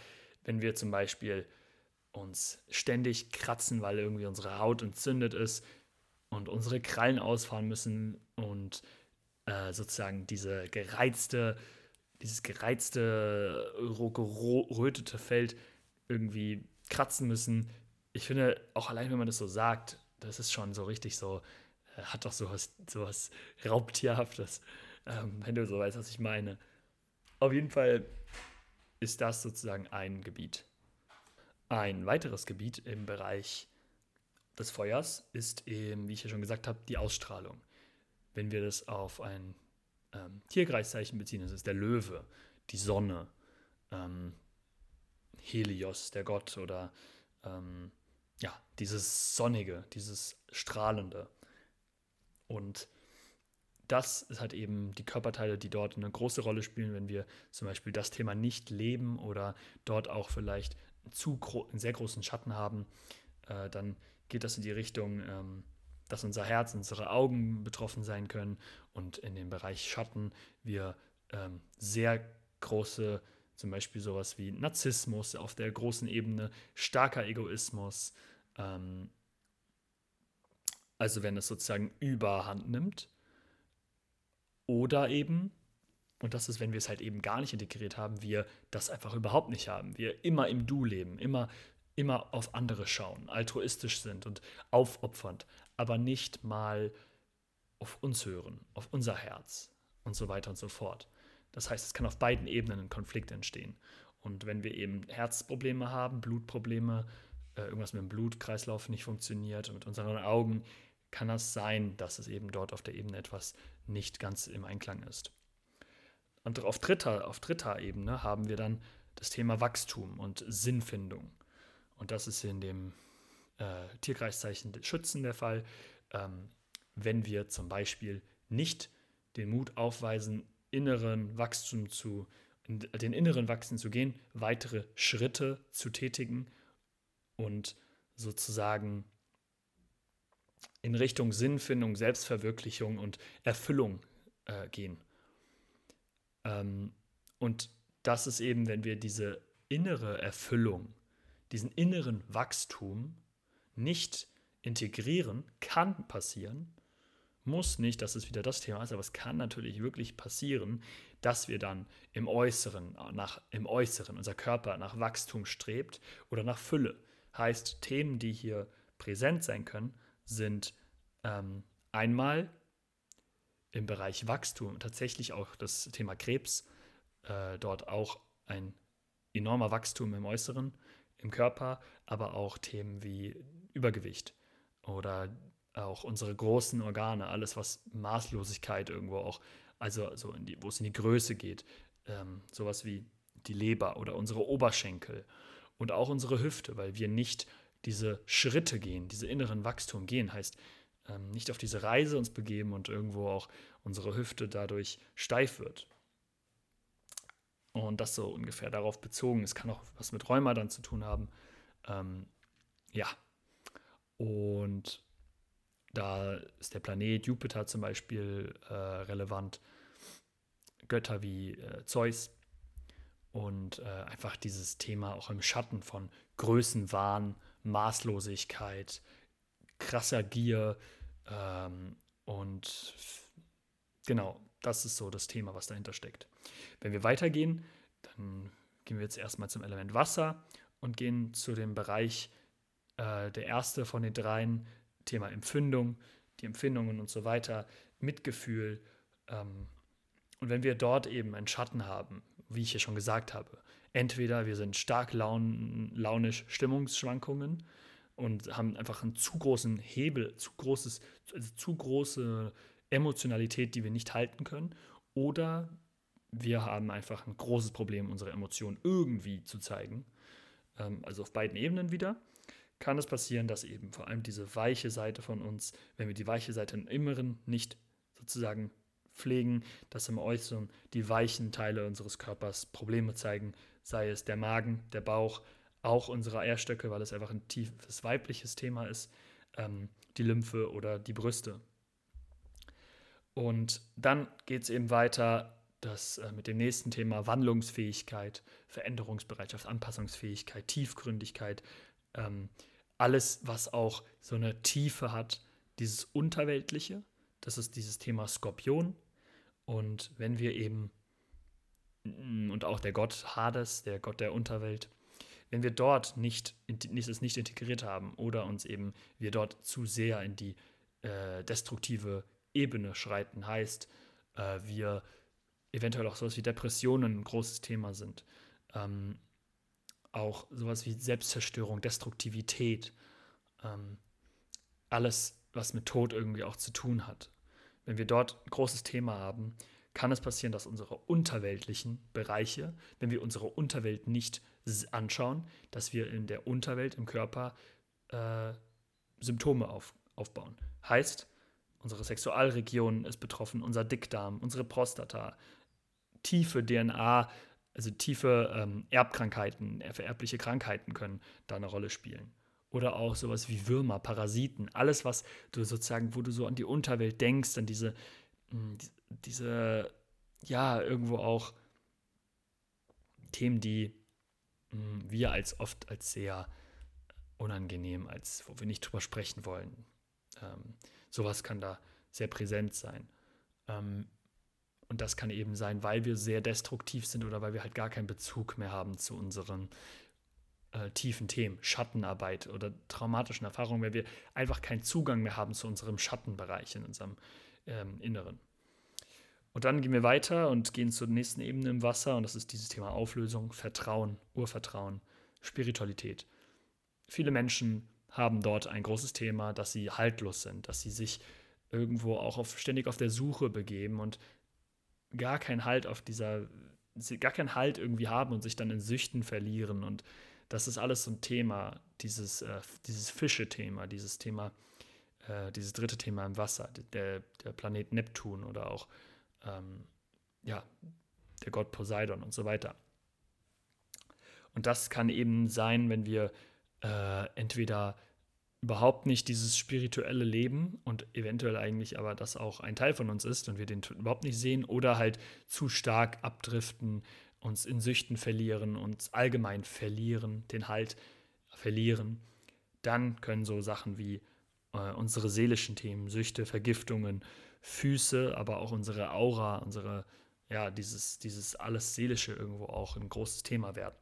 wenn wir zum Beispiel uns ständig kratzen, weil irgendwie unsere Haut entzündet ist und unsere Krallen ausfahren müssen und äh, sozusagen diese gereizte, dieses gereizte, gerötete Feld irgendwie kratzen müssen. Ich finde, auch allein wenn man das so sagt, das ist schon so richtig so, äh, hat doch sowas, sowas Raubtierhaftes, ähm, wenn du so weißt, was ich meine. Auf jeden Fall ist das sozusagen ein Gebiet. Ein weiteres Gebiet im Bereich des Feuers ist eben, wie ich ja schon gesagt habe, die Ausstrahlung. Wenn wir das auf ein ähm, Tierkreiszeichen beziehen, das ist der Löwe, die Sonne, ähm, Helios, der Gott, oder ähm, ja, dieses Sonnige, dieses Strahlende. Und das ist halt eben die Körperteile, die dort eine große Rolle spielen, wenn wir zum Beispiel das Thema nicht leben oder dort auch vielleicht zu einen sehr großen Schatten haben, äh, dann geht das in die Richtung, ähm, dass unser Herz, unsere Augen betroffen sein können und in dem Bereich Schatten wir ähm, sehr große zum Beispiel sowas wie Narzissmus auf der großen Ebene, starker Egoismus. Ähm, also wenn es sozusagen überhand nimmt. Oder eben, und das ist, wenn wir es halt eben gar nicht integriert haben, wir das einfach überhaupt nicht haben. Wir immer im Du leben, immer, immer auf andere schauen, altruistisch sind und aufopfernd, aber nicht mal auf uns hören, auf unser Herz und so weiter und so fort. Das heißt, es kann auf beiden Ebenen ein Konflikt entstehen. Und wenn wir eben Herzprobleme haben, Blutprobleme, äh, irgendwas mit dem Blutkreislauf nicht funktioniert mit unseren Augen, kann das sein, dass es eben dort auf der Ebene etwas nicht ganz im Einklang ist. Und auf dritter, auf dritter Ebene haben wir dann das Thema Wachstum und Sinnfindung. Und das ist in dem äh, Tierkreiszeichen Schützen der Fall. Ähm, wenn wir zum Beispiel nicht den Mut aufweisen, inneren Wachstum zu, den inneren Wachstum zu gehen, weitere Schritte zu tätigen und sozusagen in Richtung Sinnfindung, Selbstverwirklichung und Erfüllung äh, gehen. Ähm, und das ist eben, wenn wir diese innere Erfüllung, diesen inneren Wachstum nicht integrieren, kann passieren, muss nicht, dass es wieder das Thema ist, aber es kann natürlich wirklich passieren, dass wir dann im Äußeren, nach, im Äußeren, unser Körper nach Wachstum strebt oder nach Fülle. Heißt, Themen, die hier präsent sein können, sind ähm, einmal im Bereich Wachstum tatsächlich auch das Thema Krebs, äh, dort auch ein enormer Wachstum im Äußeren, im Körper, aber auch Themen wie Übergewicht oder auch unsere großen Organe, alles was Maßlosigkeit irgendwo auch, also so die, wo es in die Größe geht, ähm, sowas wie die Leber oder unsere Oberschenkel und auch unsere Hüfte, weil wir nicht diese Schritte gehen, diese inneren Wachstum gehen, heißt ähm, nicht auf diese Reise uns begeben und irgendwo auch unsere Hüfte dadurch steif wird. Und das so ungefähr darauf bezogen. Es kann auch was mit Rheuma dann zu tun haben. Ähm, ja. Und da ist der Planet Jupiter zum Beispiel äh, relevant, Götter wie äh, Zeus und äh, einfach dieses Thema auch im Schatten von Größenwahn, Maßlosigkeit, krasser Gier ähm, und genau, das ist so das Thema, was dahinter steckt. Wenn wir weitergehen, dann gehen wir jetzt erstmal zum Element Wasser und gehen zu dem Bereich, äh, der erste von den dreien, Thema Empfindung, die Empfindungen und so weiter, Mitgefühl ähm, Und wenn wir dort eben einen Schatten haben, wie ich ja schon gesagt habe, entweder wir sind stark laun launisch Stimmungsschwankungen und haben einfach einen zu großen Hebel, zu großes, also zu große Emotionalität, die wir nicht halten können, oder wir haben einfach ein großes Problem, unsere Emotionen irgendwie zu zeigen. Ähm, also auf beiden Ebenen wieder kann es passieren, dass eben vor allem diese weiche Seite von uns, wenn wir die weiche Seite im Inneren nicht sozusagen pflegen, dass im Äußeren die weichen Teile unseres Körpers Probleme zeigen, sei es der Magen, der Bauch, auch unsere Eierstöcke, weil es einfach ein tiefes weibliches Thema ist, ähm, die Lymphe oder die Brüste. Und dann geht es eben weiter dass äh, mit dem nächsten Thema Wandlungsfähigkeit, Veränderungsbereitschaft, Anpassungsfähigkeit, Tiefgründigkeit, ähm, alles, was auch so eine Tiefe hat, dieses Unterweltliche, das ist dieses Thema Skorpion. Und wenn wir eben, mm, und auch der Gott Hades, der Gott der Unterwelt, wenn wir dort nicht, es nicht integriert haben oder uns eben wir dort zu sehr in die äh, destruktive Ebene schreiten, heißt, äh, wir eventuell auch sowas wie Depressionen ein großes Thema sind, ähm, auch sowas wie Selbstzerstörung, Destruktivität, ähm, alles, was mit Tod irgendwie auch zu tun hat. Wenn wir dort ein großes Thema haben, kann es passieren, dass unsere unterweltlichen Bereiche, wenn wir unsere Unterwelt nicht anschauen, dass wir in der Unterwelt im Körper äh, Symptome auf, aufbauen. Heißt, unsere Sexualregion ist betroffen, unser Dickdarm, unsere Prostata, tiefe DNA also tiefe ähm, Erbkrankheiten, vererbliche Krankheiten können da eine Rolle spielen. Oder auch sowas wie Würmer, Parasiten, alles, was du sozusagen, wo du so an die Unterwelt denkst, an diese, hm, diese, ja, irgendwo auch Themen, die hm, wir als oft als sehr unangenehm, als wo wir nicht drüber sprechen wollen. Ähm, sowas kann da sehr präsent sein. Ähm, und das kann eben sein, weil wir sehr destruktiv sind oder weil wir halt gar keinen Bezug mehr haben zu unseren äh, tiefen Themen, Schattenarbeit oder traumatischen Erfahrungen, weil wir einfach keinen Zugang mehr haben zu unserem Schattenbereich in unserem ähm, Inneren. Und dann gehen wir weiter und gehen zur nächsten Ebene im Wasser und das ist dieses Thema Auflösung, Vertrauen, Urvertrauen, Spiritualität. Viele Menschen haben dort ein großes Thema, dass sie haltlos sind, dass sie sich irgendwo auch auf, ständig auf der Suche begeben und gar keinen Halt auf dieser, gar keinen Halt irgendwie haben und sich dann in Süchten verlieren. Und das ist alles so ein Thema, dieses, äh, dieses Fische-Thema, dieses Thema, äh, dieses dritte Thema im Wasser, der, der Planet Neptun oder auch ähm, ja, der Gott Poseidon und so weiter. Und das kann eben sein, wenn wir äh, entweder überhaupt nicht dieses spirituelle Leben und eventuell eigentlich aber das auch ein Teil von uns ist und wir den überhaupt nicht sehen oder halt zu stark abdriften, uns in Süchten verlieren, uns allgemein verlieren, den Halt verlieren, dann können so Sachen wie äh, unsere seelischen Themen, Süchte, Vergiftungen, Füße, aber auch unsere Aura, unsere, ja, dieses, dieses alles Seelische irgendwo auch ein großes Thema werden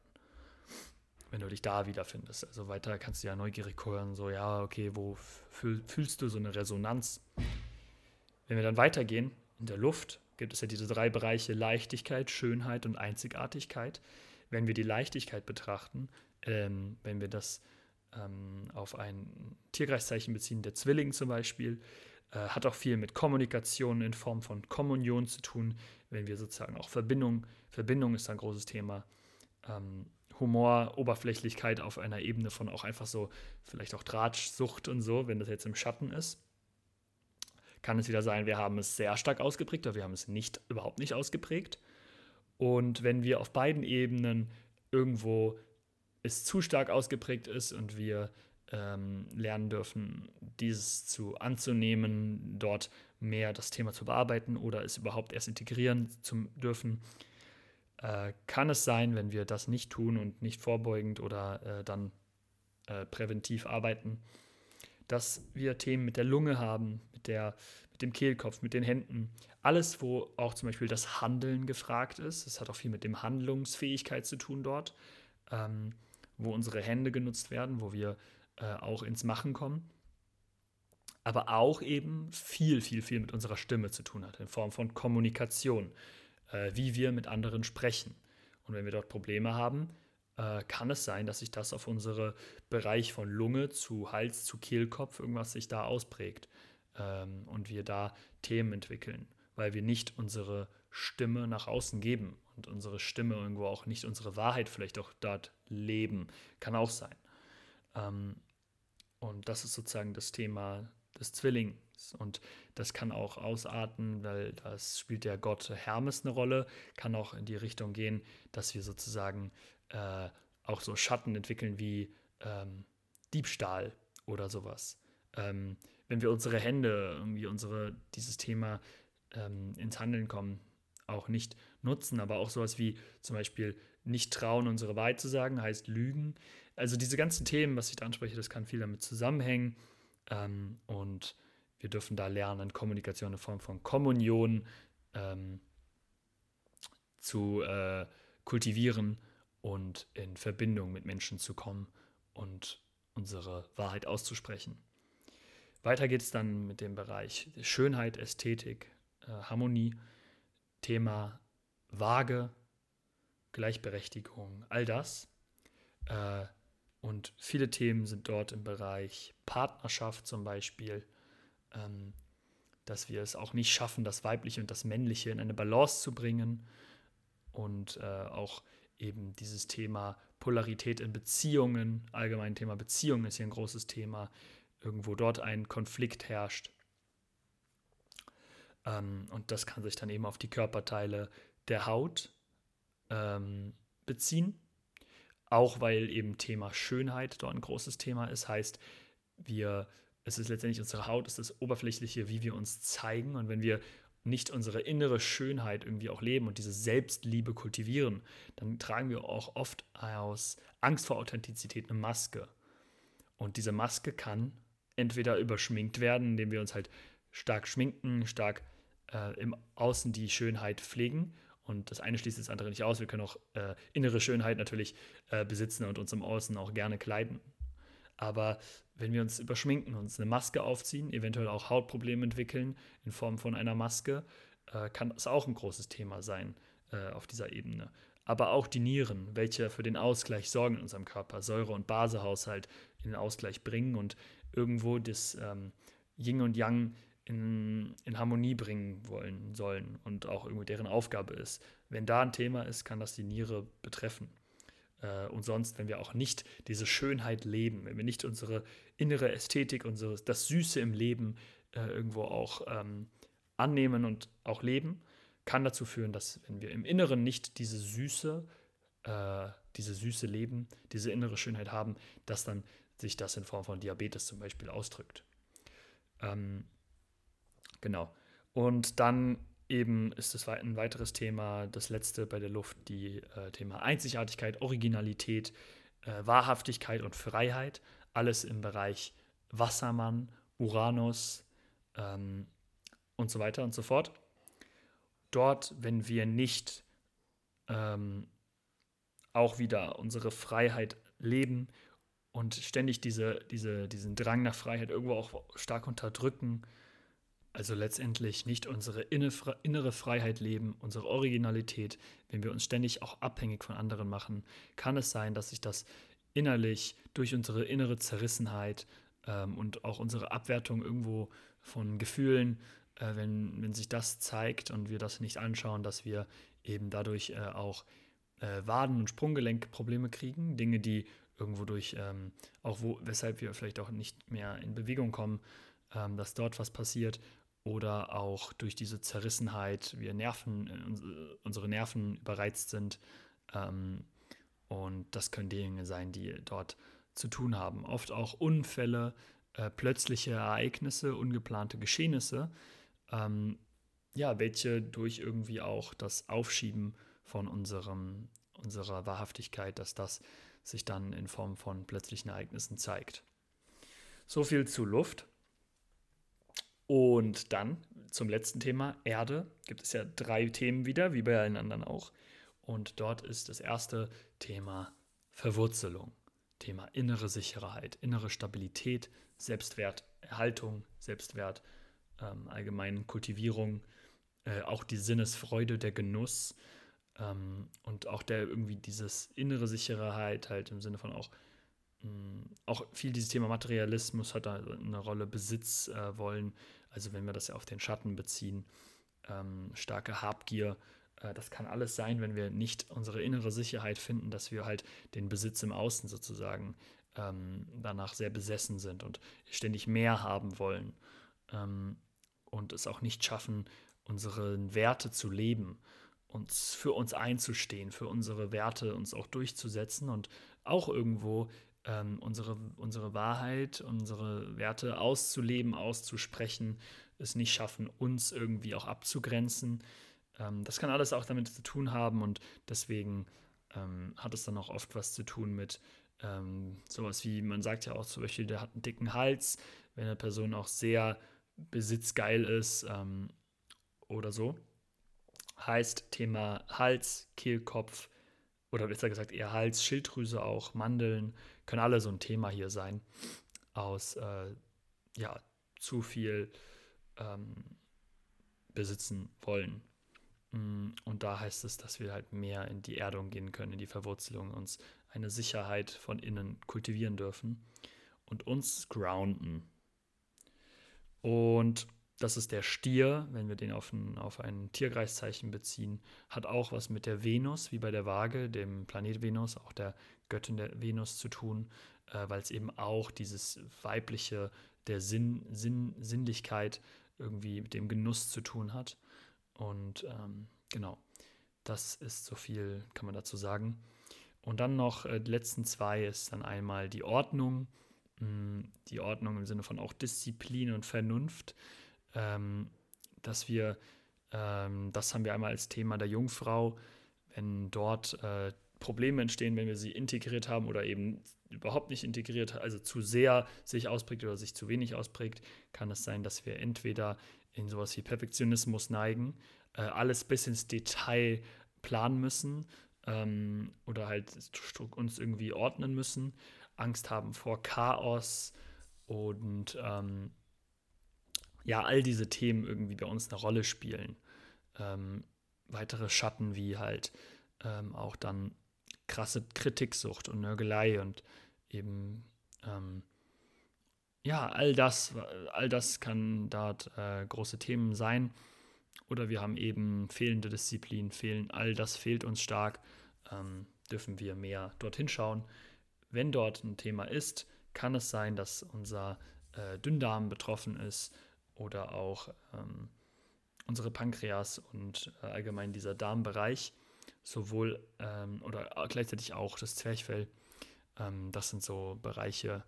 wenn du dich da wiederfindest. Also weiter kannst du ja neugierig hören, so ja, okay, wo fühl, fühlst du so eine Resonanz? Wenn wir dann weitergehen, in der Luft gibt es ja diese drei Bereiche Leichtigkeit, Schönheit und Einzigartigkeit. Wenn wir die Leichtigkeit betrachten, ähm, wenn wir das ähm, auf ein Tierkreiszeichen beziehen, der Zwilling zum Beispiel, hat auch viel mit Kommunikation in Form von Kommunion zu tun, wenn wir sozusagen auch Verbindung, Verbindung ist ein großes Thema. Ähm, Humor, Oberflächlichkeit auf einer Ebene von auch einfach so, vielleicht auch Drahtsucht und so, wenn das jetzt im Schatten ist. Kann es wieder sein, wir haben es sehr stark ausgeprägt oder wir haben es nicht, überhaupt nicht ausgeprägt. Und wenn wir auf beiden Ebenen irgendwo es zu stark ausgeprägt ist und wir ähm, lernen dürfen, dieses zu anzunehmen, dort mehr das Thema zu bearbeiten oder es überhaupt erst integrieren zu dürfen, äh, kann es sein, wenn wir das nicht tun und nicht vorbeugend oder äh, dann äh, präventiv arbeiten, dass wir Themen mit der Lunge haben, mit, der, mit dem Kehlkopf, mit den Händen. Alles, wo auch zum Beispiel das Handeln gefragt ist. Es hat auch viel mit dem Handlungsfähigkeit zu tun dort, ähm, wo unsere Hände genutzt werden, wo wir äh, auch ins Machen kommen aber auch eben viel, viel, viel mit unserer Stimme zu tun hat, in Form von Kommunikation äh, wie wir mit anderen sprechen. Und wenn wir dort Probleme haben, äh, kann es sein, dass sich das auf unsere Bereich von Lunge zu Hals zu Kehlkopf irgendwas sich da ausprägt ähm, und wir da Themen entwickeln, weil wir nicht unsere Stimme nach außen geben und unsere Stimme irgendwo auch nicht unsere Wahrheit vielleicht auch dort leben. Kann auch sein. Ähm, und das ist sozusagen das Thema des Zwillings. Und das kann auch ausarten, weil das spielt der Gott Hermes eine Rolle, kann auch in die Richtung gehen, dass wir sozusagen äh, auch so Schatten entwickeln wie ähm, Diebstahl oder sowas. Ähm, wenn wir unsere Hände, irgendwie unsere, dieses Thema ähm, ins Handeln kommen, auch nicht nutzen, aber auch sowas wie zum Beispiel nicht trauen, unsere Wahrheit zu sagen, heißt lügen. Also diese ganzen Themen, was ich da anspreche, das kann viel damit zusammenhängen. Ähm, und wir dürfen da lernen, Kommunikation in Form von Kommunion ähm, zu äh, kultivieren und in Verbindung mit Menschen zu kommen und unsere Wahrheit auszusprechen. Weiter geht es dann mit dem Bereich Schönheit, Ästhetik, äh, Harmonie, Thema Waage, Gleichberechtigung, all das. Äh, und viele Themen sind dort im Bereich Partnerschaft zum Beispiel, ähm, dass wir es auch nicht schaffen, das Weibliche und das Männliche in eine Balance zu bringen. Und äh, auch eben dieses Thema Polarität in Beziehungen, allgemein Thema Beziehungen ist hier ein großes Thema, irgendwo dort ein Konflikt herrscht. Ähm, und das kann sich dann eben auf die Körperteile der Haut ähm, beziehen. Auch weil eben Thema Schönheit dort ein großes Thema ist. Heißt, wir, es ist letztendlich unsere Haut, es ist das Oberflächliche, wie wir uns zeigen. Und wenn wir nicht unsere innere Schönheit irgendwie auch leben und diese Selbstliebe kultivieren, dann tragen wir auch oft aus Angst vor Authentizität eine Maske. Und diese Maske kann entweder überschminkt werden, indem wir uns halt stark schminken, stark äh, im Außen die Schönheit pflegen. Und das eine schließt das andere nicht aus. Wir können auch äh, innere Schönheit natürlich äh, besitzen und uns im Außen auch gerne kleiden. Aber wenn wir uns überschminken, uns eine Maske aufziehen, eventuell auch Hautprobleme entwickeln in Form von einer Maske, äh, kann das auch ein großes Thema sein äh, auf dieser Ebene. Aber auch die Nieren, welche für den Ausgleich sorgen in unserem Körper, Säure- und Basehaushalt in den Ausgleich bringen und irgendwo das ähm, Yin und Yang in, in Harmonie bringen wollen sollen und auch irgendwie deren Aufgabe ist. Wenn da ein Thema ist, kann das die Niere betreffen. Äh, und sonst, wenn wir auch nicht diese Schönheit leben, wenn wir nicht unsere innere Ästhetik, unsere, das Süße im Leben äh, irgendwo auch ähm, annehmen und auch leben, kann dazu führen, dass wenn wir im Inneren nicht diese Süße, äh, diese Süße leben, diese innere Schönheit haben, dass dann sich das in Form von Diabetes zum Beispiel ausdrückt. Ähm, genau. Und dann eben ist es ein weiteres Thema, das letzte bei der Luft, die äh, Thema Einzigartigkeit, Originalität, äh, Wahrhaftigkeit und Freiheit. Alles im Bereich Wassermann, Uranus ähm, und so weiter und so fort. Dort, wenn wir nicht ähm, auch wieder unsere Freiheit leben und ständig diese, diese, diesen Drang nach Freiheit irgendwo auch stark unterdrücken. Also letztendlich nicht unsere innere Freiheit leben, unsere Originalität. Wenn wir uns ständig auch abhängig von anderen machen, kann es sein, dass sich das innerlich durch unsere innere Zerrissenheit ähm, und auch unsere Abwertung irgendwo von Gefühlen, äh, wenn, wenn sich das zeigt und wir das nicht anschauen, dass wir eben dadurch äh, auch äh, Waden- und Sprunggelenkprobleme kriegen, Dinge, die irgendwo durch, ähm, auch wo, weshalb wir vielleicht auch nicht mehr in Bewegung kommen, ähm, dass dort was passiert oder auch durch diese Zerrissenheit, wir Nerven, äh, unsere Nerven überreizt sind. Ähm, und das können Dinge sein, die dort zu tun haben. Oft auch Unfälle, äh, plötzliche Ereignisse, ungeplante Geschehnisse, ähm, ja, welche durch irgendwie auch das Aufschieben von unserem, unserer Wahrhaftigkeit, dass das sich dann in Form von plötzlichen Ereignissen zeigt. So viel zu Luft. Und dann zum letzten Thema, Erde. Gibt es ja drei Themen wieder, wie bei allen anderen auch. Und dort ist das erste Thema Verwurzelung. Thema innere Sicherheit, innere Stabilität, Selbstwerterhaltung, Selbstwert, ähm, allgemein Kultivierung äh, auch die Sinnesfreude, der Genuss ähm, und auch der irgendwie dieses innere Sicherheit halt im Sinne von auch auch viel dieses Thema Materialismus hat da eine Rolle, Besitz äh, wollen, also wenn wir das ja auf den Schatten beziehen, ähm, starke Habgier, äh, das kann alles sein, wenn wir nicht unsere innere Sicherheit finden, dass wir halt den Besitz im Außen sozusagen ähm, danach sehr besessen sind und ständig mehr haben wollen ähm, und es auch nicht schaffen, unsere Werte zu leben, uns für uns einzustehen, für unsere Werte uns auch durchzusetzen und auch irgendwo ähm, unsere, unsere Wahrheit, unsere Werte auszuleben, auszusprechen, es nicht schaffen, uns irgendwie auch abzugrenzen. Ähm, das kann alles auch damit zu tun haben und deswegen ähm, hat es dann auch oft was zu tun mit ähm, sowas wie, man sagt ja auch zum Beispiel, der hat einen dicken Hals, wenn eine Person auch sehr besitzgeil ist ähm, oder so. Heißt Thema Hals, Kehlkopf oder besser gesagt eher Hals, Schilddrüse auch, Mandeln, können alle so ein Thema hier sein. Aus äh, ja, zu viel ähm, besitzen wollen. Mm, und da heißt es, dass wir halt mehr in die Erdung gehen können, in die Verwurzelung, uns eine Sicherheit von innen kultivieren dürfen und uns grounden. Und das ist der Stier, wenn wir den auf ein, auf ein Tierkreiszeichen beziehen, hat auch was mit der Venus, wie bei der Waage, dem Planet Venus, auch der Göttin der Venus zu tun, äh, weil es eben auch dieses weibliche, der Sinn, Sinn, Sinnlichkeit irgendwie mit dem Genuss zu tun hat. Und ähm, genau, das ist so viel, kann man dazu sagen. Und dann noch äh, die letzten zwei ist dann einmal die Ordnung. Mh, hm, die Ordnung im Sinne von auch Disziplin und Vernunft. Ähm, dass wir, ähm, das haben wir einmal als Thema der Jungfrau, wenn dort äh, Probleme entstehen, wenn wir sie integriert haben oder eben überhaupt nicht integriert, also zu sehr sich ausprägt oder sich zu wenig ausprägt, kann es sein, dass wir entweder in sowas wie Perfektionismus neigen, äh, alles bis ins Detail planen müssen ähm, oder halt uns irgendwie ordnen müssen, Angst haben vor Chaos und ähm, ja, all diese Themen irgendwie bei uns eine Rolle spielen. Ähm, weitere Schatten wie halt ähm, auch dann krasse Kritiksucht und Nörgelei und eben ähm, ja, all das, all das kann dort äh, große Themen sein. Oder wir haben eben fehlende Disziplin, fehlen, all das fehlt uns stark, ähm, dürfen wir mehr dorthin schauen. Wenn dort ein Thema ist, kann es sein, dass unser äh, Dünndarm betroffen ist oder auch ähm, unsere Pankreas und äh, allgemein dieser Darmbereich, sowohl ähm, oder gleichzeitig auch das Zwerchfell. Ähm, das sind so Bereiche,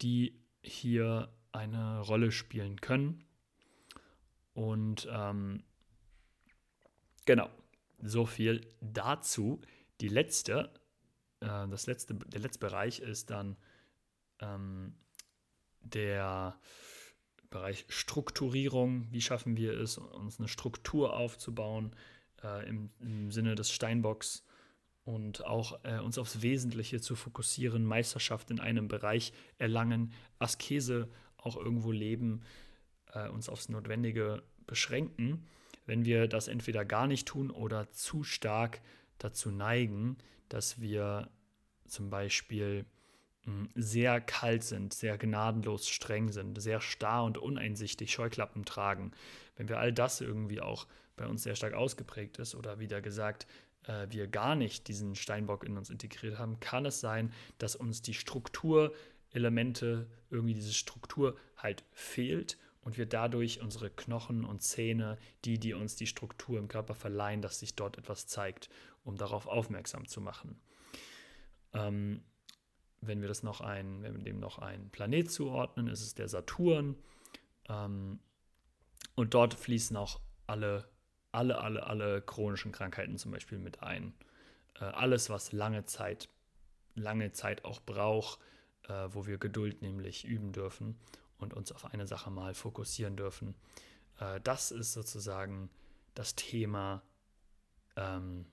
die hier eine Rolle spielen können. Und ähm, Genau, so viel dazu. Die letzte, äh, das letzte, der letzte Bereich ist dann ähm, der Bereich Strukturierung. Wie schaffen wir es, uns eine Struktur aufzubauen äh, im, im, Sinne des Steinbocks und auch äh, uns aufs Wesentliche zu fokussieren, Meisterschaft in einem Bereich erlangen, Askese auch irgendwo leben, äh, uns aufs Notwendige beschränken wenn wir das entweder gar nicht tun oder zu stark dazu neigen, dass wir zum Beispiel sehr kalt sind, sehr gnadenlos streng sind, sehr starr und uneinsichtig Scheuklappen tragen. Wenn wir all das irgendwie auch bei uns sehr stark ausgeprägt ist oder wieder gesagt, äh, wir gar nicht diesen Steinbock in uns integriert haben, kann es sein, dass uns die Strukturelemente, irgendwie diese Struktur halt fehlt und wir dadurch unsere Knochen und Zähne, die, die uns die Struktur im Körper verleihen, dass sich dort etwas zeigt, um darauf aufmerksam zu machen. Ähm, wenn wir das noch ein, wenn wir dem noch einen Planet zuordnen, ist es der Saturn. Ähm, und dort fließen auch alle, alle, alle, alle chronischen Krankheiten zum Beispiel mit ein. Äh, alles, was lange Zeit, lange Zeit auch braucht, äh, wo wir Geduld nämlich üben dürfen und uns auf eine Sache mal fokussieren dürfen. Äh, das ist sozusagen das Thema ähm,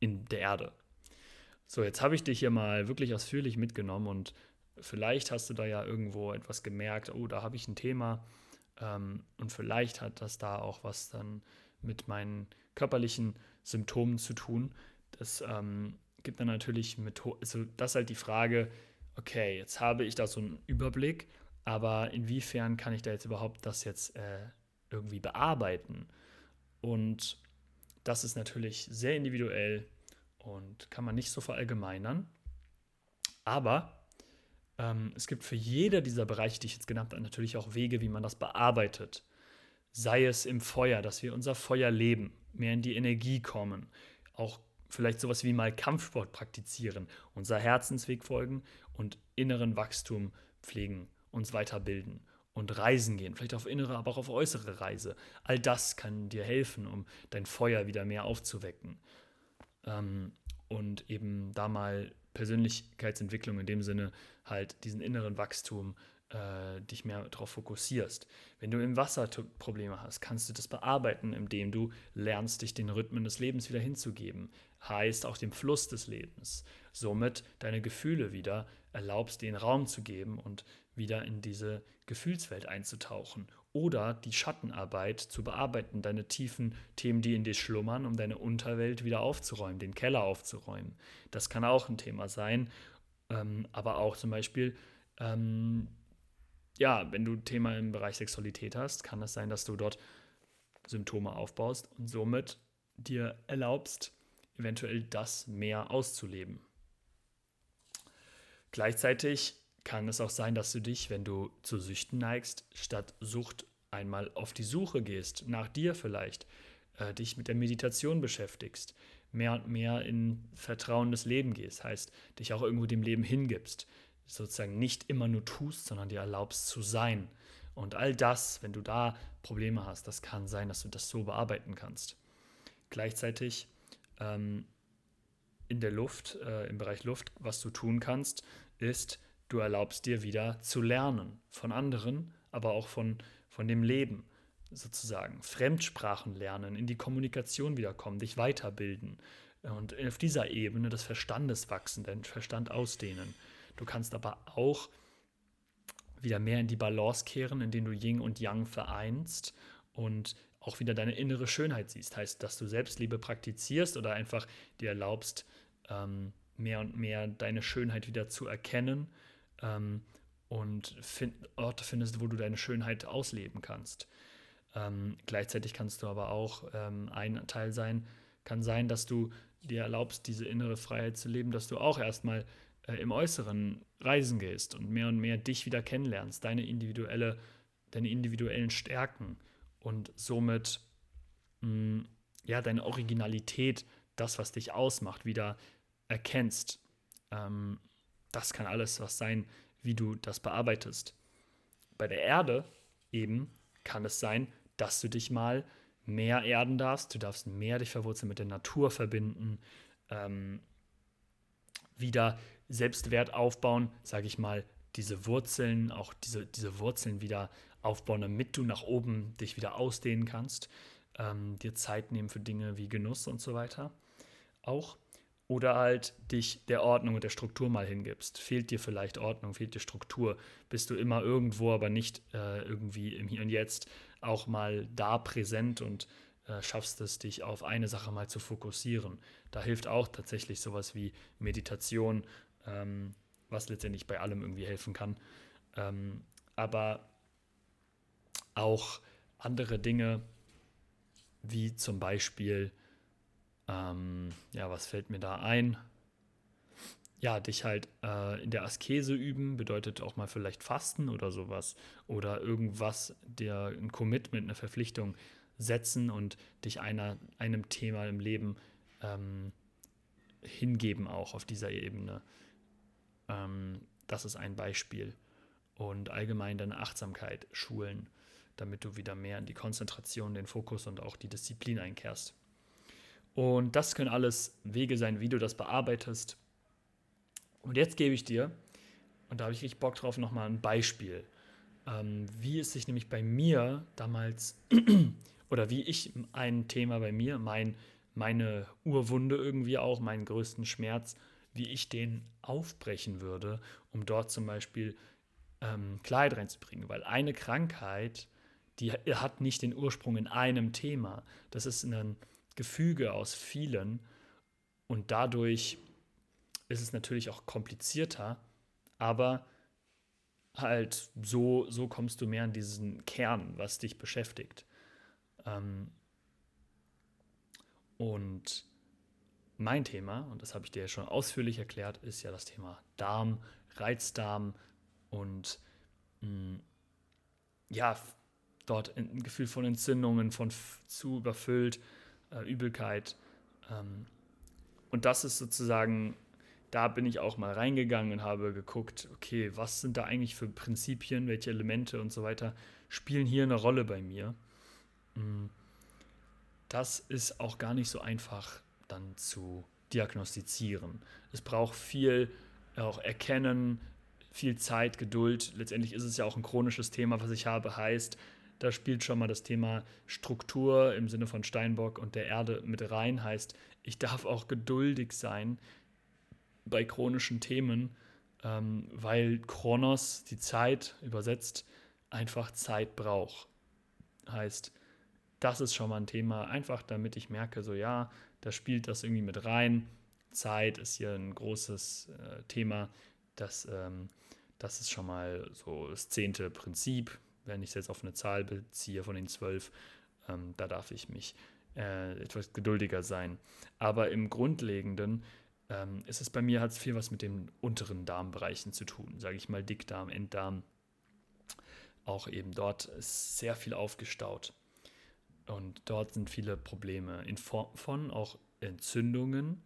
in der Erde. So, jetzt habe ich dich hier mal wirklich ausführlich mitgenommen und vielleicht hast du da ja irgendwo etwas gemerkt, oh, da habe ich ein Thema, Ähm, und vielleicht hat das da auch was dann mit meinen körperlichen Symptomen zu tun. Das ähm, gibt dann natürlich Methoden, also das ist halt die Frage, okay, jetzt habe ich da so einen Überblick, aber inwiefern kann ich da jetzt überhaupt das jetzt äh, irgendwie bearbeiten? Und das ist natürlich sehr individuell und kann man nicht so verallgemeinern. Aber ähm, es gibt für jeder dieser Bereiche, die ich jetzt genannt habe, natürlich auch Wege, wie man das bearbeitet. Sei es im Feuer, dass wir unser Feuer leben, mehr in die Energie kommen, auch vielleicht sowas wie mal Kampfsport praktizieren, unser Herzensweg folgen und inneren Wachstum pflegen, uns weiterbilden und reisen gehen, vielleicht auf innere, aber auch auf äußere Reise. All das kann dir helfen, um dein Feuer wieder mehr aufzuwecken. Ähm, und eben da mal Persönlichkeitsentwicklung in dem Sinne halt diesen inneren Wachstum äh, dich mehr darauf fokussierst. Wenn du im Wasser Probleme hast, kannst du das bearbeiten, indem du lernst, dich den Rhythmen des Lebens wieder hinzugeben. Heißt auch dem Fluss des Lebens. Somit deine Gefühle wieder erlaubst, den Raum zu geben und wieder in diese Gefühlswelt einzutauchen oder die Schattenarbeit zu bearbeiten, deine tiefen Themen, die in dir schlummern, um deine Unterwelt wieder aufzuräumen, den Keller aufzuräumen. Das kann auch ein Thema sein, ähm, aber auch zum Beispiel, ähm, ja, wenn du Thema im Bereich Sexualität hast, kann es sein, dass du dort Symptome aufbaust und somit dir erlaubst, eventuell das mehr auszuleben. Gleichzeitig kann es auch sein, dass du dich, wenn du zu Süchten neigst, statt Sucht einmal auf die Suche gehst, nach dir vielleicht, äh, dich mit der Meditation beschäftigst, mehr und mehr in vertrauendes Leben gehst, heißt, dich auch irgendwo dem Leben hingibst, sozusagen nicht immer nur tust, sondern dir erlaubst zu sein. Und all das, wenn du da Probleme hast, das kann sein, dass du das so bearbeiten kannst. Gleichzeitig ähm, in der Luft, äh, im Bereich Luft, was du tun kannst, ist, Du erlaubst dir wieder zu lernen von anderen, aber auch von, von dem Leben sozusagen. Fremdsprachen lernen, in die Kommunikation wiederkommen, dich weiterbilden und auf dieser Ebene des Verstandes wachsen, deinen Verstand ausdehnen. Du kannst aber auch wieder mehr in die Balance kehren, indem du Yin und Yang vereinst und auch wieder deine innere Schönheit siehst. Heißt, dass du Selbstliebe praktizierst oder einfach dir erlaubst, ähm, mehr und mehr deine Schönheit wieder zu erkennen ähm, und find, Orte findest, wo du deine Schönheit ausleben kannst. Ähm, gleichzeitig kannst du aber auch ähm, ein Teil sein, kann sein, dass du dir erlaubst, diese innere Freiheit zu leben, dass du auch erstmal äh, im Äußeren reisen gehst und mehr und mehr dich wieder kennenlernst, deine individuelle, deine individuellen Stärken und somit mh, mm, ja deine Originalität, das, was dich ausmacht, wieder erkennst. Ähm, das kann alles was sein, wie du das bearbeitest. Bei der Erde eben kann es sein, dass du dich mal mehr erden darfst, du darfst mehr dich verwurzeln mit der Natur verbinden, ähm, wieder Selbstwert aufbauen, sage ich mal, diese Wurzeln, auch diese, diese Wurzeln wieder aufbauen, damit du nach oben dich wieder ausdehnen kannst, ähm, dir Zeit nehmen für Dinge wie Genuss und so weiter. Auch oder halt dich der Ordnung und der Struktur mal hingibst. Fehlt dir vielleicht Ordnung, fehlt dir Struktur, bist du immer irgendwo, aber nicht äh, irgendwie im Hier und Jetzt auch mal da präsent und äh, schaffst es, dich auf eine Sache mal zu fokussieren. Da hilft auch tatsächlich sowas wie Meditation, ähm, was letztendlich bei allem irgendwie helfen kann. Ähm, aber auch andere Dinge, wie zum Beispiel ähm, ja, was fällt mir da ein? Ja, dich halt äh, in der Askese üben, bedeutet auch mal vielleicht Fasten oder sowas. Oder irgendwas, der ein Commitment, eine Verpflichtung setzen und dich einer, einem Thema im Leben ähm, hingeben, auch auf dieser Ebene. Ähm, das ist ein Beispiel. Und allgemein deine Achtsamkeit schulen, damit du wieder mehr in die Konzentration, den Fokus und auch die Disziplin einkehrst. Und das können alles Wege sein, wie du das bearbeitest. Und jetzt gebe ich dir, und da habe ich richtig Bock drauf, nochmal ein Beispiel, ähm, wie es sich nämlich bei mir damals, oder wie ich ein Thema bei mir, mein, meine Urwunde irgendwie auch, meinen größten Schmerz, wie ich den aufbrechen würde, um dort zum Beispiel ähm, Klarheit reinzubringen. Weil eine Krankheit, die hat nicht den Ursprung in einem Thema. Das ist ein Gefüge aus vielen. Und dadurch ist es natürlich auch komplizierter, aber halt so, so kommst du mehr an diesen Kern, was dich beschäftigt. Ähm, und mein Thema, und das habe ich dir ja schon ausführlich erklärt, ist ja das Thema Darm, Reizdarm und mh, mm, ja, dort ein Gefühl von Entzündungen, von zu überfüllt, äh, Übelkeit. Ähm, und das ist sozusagen, da bin ich auch mal reingegangen und habe geguckt, okay, was sind da eigentlich für Prinzipien, welche Elemente und so weiter spielen hier eine Rolle bei mir. Mm, das ist auch gar nicht so einfach dann zu diagnostizieren. Es braucht viel auch Erkennen, viel Zeit, Geduld. Letztendlich ist es ja auch ein chronisches Thema, was ich habe, heißt, da spielt schon mal das Thema Struktur im Sinne von Steinbock und der Erde mit rein, heißt, ich darf auch geduldig sein bei chronischen Themen, ähm, weil Chronos, die Zeit übersetzt, einfach Zeit braucht. Heißt, das ist schon mal ein Thema, einfach damit ich merke, so ja, da spielt das irgendwie mit rein. Zeit ist hier ein großes äh, Thema. Das, ähm, das ist schon mal so das zehnte Prinzip. Wenn ich es jetzt auf eine Zahl beziehe von den zwölf, ähm, da darf ich mich äh, etwas geduldiger sein. Aber im Grundlegenden ähm, ist es bei mir, hat es viel was mit den unteren Darmbereichen zu tun, sage ich mal Dickdarm, Enddarm. Auch eben dort ist sehr viel aufgestaut. Und dort sind viele Probleme in Form von auch Entzündungen,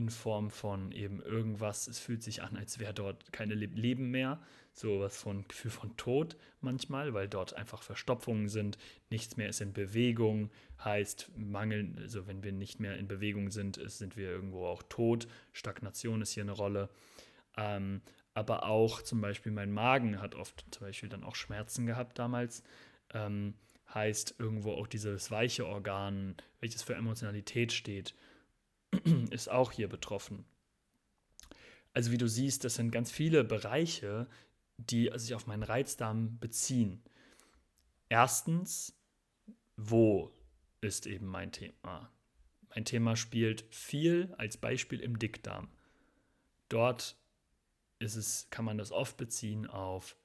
in Form von eben irgendwas, es fühlt sich an, als wäre dort keine Leben mehr, sowas von Gefühl von Tod manchmal, weil dort einfach Verstopfungen sind, nichts mehr ist in Bewegung, heißt Mangel, also wenn wir nicht mehr in Bewegung sind, ist, sind wir irgendwo auch tot, Stagnation ist hier eine Rolle. Ähm, aber auch zum Beispiel mein Magen hat oft zum Beispiel dann auch Schmerzen gehabt damals. Ähm, heißt irgendwo auch dieses weiche Organ, welches für Emotionalität steht, ist auch hier betroffen. Also wie du siehst, das sind ganz viele Bereiche, die sich auf meinen Reizdarm beziehen. Erstens, wo ist eben mein Thema? Mein Thema spielt viel als Beispiel im Dickdarm. Dort ist es, kann man das oft beziehen auf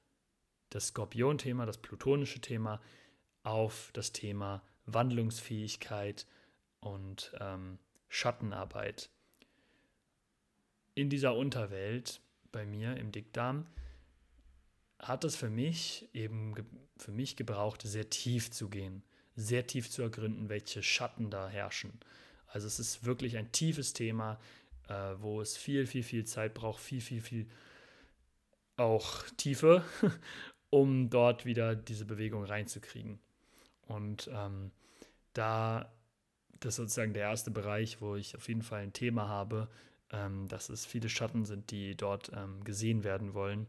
das Skorpion-Thema, das plutonische Thema, auf das Thema Wandlungsfähigkeit und ähm, Schattenarbeit. In dieser Unterwelt bei mir im Dickdarm hat es für mich eben für mich gebraucht, sehr tief zu gehen, sehr tief zu ergründen, welche Schatten da herrschen. Also es ist wirklich ein tiefes Thema, äh, wo es viel, viel, viel Zeit braucht, viel, viel, viel auch Tiefe, um dort wieder diese Bewegung reinzukriegen. Und ähm, da, das ist sozusagen der erste Bereich, wo ich auf jeden Fall ein Thema habe, ähm, dass es viele Schatten sind, die dort ähm, gesehen werden wollen.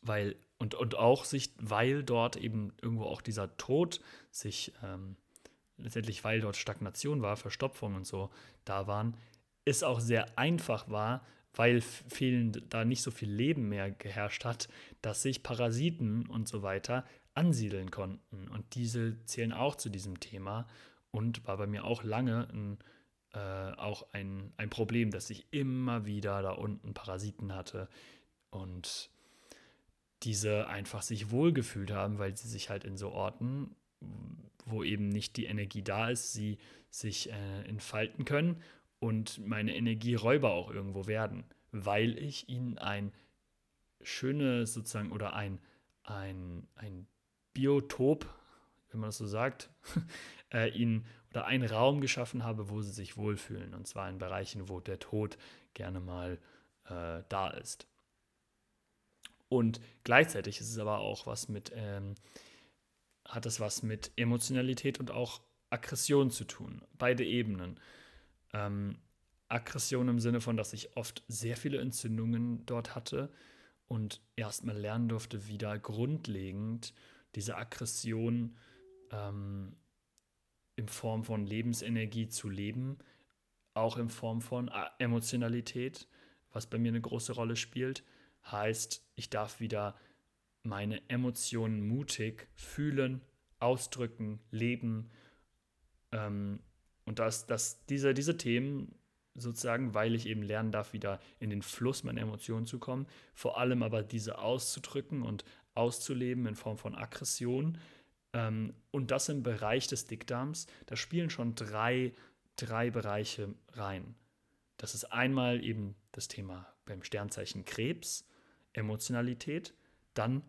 Weil, und, und auch sich, weil dort eben irgendwo auch dieser Tod sich ähm, letztendlich, weil dort Stagnation war, Verstopfung und so da waren, ist auch sehr einfach war, weil vielen da nicht so viel Leben mehr geherrscht hat, dass sich Parasiten und so weiter ansiedeln konnten. Und diese zählen auch zu diesem Thema und war bei mir auch lange ein, äh, auch ein, ein Problem, dass ich immer wieder da unten Parasiten hatte und diese einfach sich wohlgefühlt haben, weil sie sich halt in so Orten, wo eben nicht die Energie da ist, sie sich äh, entfalten können und meine Energieräuber auch irgendwo werden, weil ich ihnen ein schönes sozusagen oder ein, ein, ein Biotop, wenn man das so sagt, äh, ihnen oder einen Raum geschaffen habe, wo sie sich wohlfühlen. Und zwar in Bereichen, wo der Tod gerne mal äh, da ist. Und gleichzeitig ist es aber auch was mit, ähm, hat es was mit Emotionalität und auch Aggression zu tun. Beide Ebenen. Ähm, Aggression im Sinne von, dass ich oft sehr viele Entzündungen dort hatte und erstmal lernen durfte, wieder grundlegend diese Aggression ähm, in Form von Lebensenergie zu leben, auch in Form von äh, Emotionalität, was bei mir eine große Rolle spielt, heißt, ich darf wieder meine Emotionen mutig fühlen, ausdrücken, leben. Ähm, und dass, dass diese, diese Themen sozusagen, weil ich eben lernen darf, wieder in den Fluss meiner Emotionen zu kommen, vor allem aber diese auszudrücken und auszuleben in Form von Aggression. Ähm, und das im Bereich des Dickdarms, da spielen schon drei, drei Bereiche rein. Das ist einmal eben das Thema beim Sternzeichen Krebs, Emotionalität, dann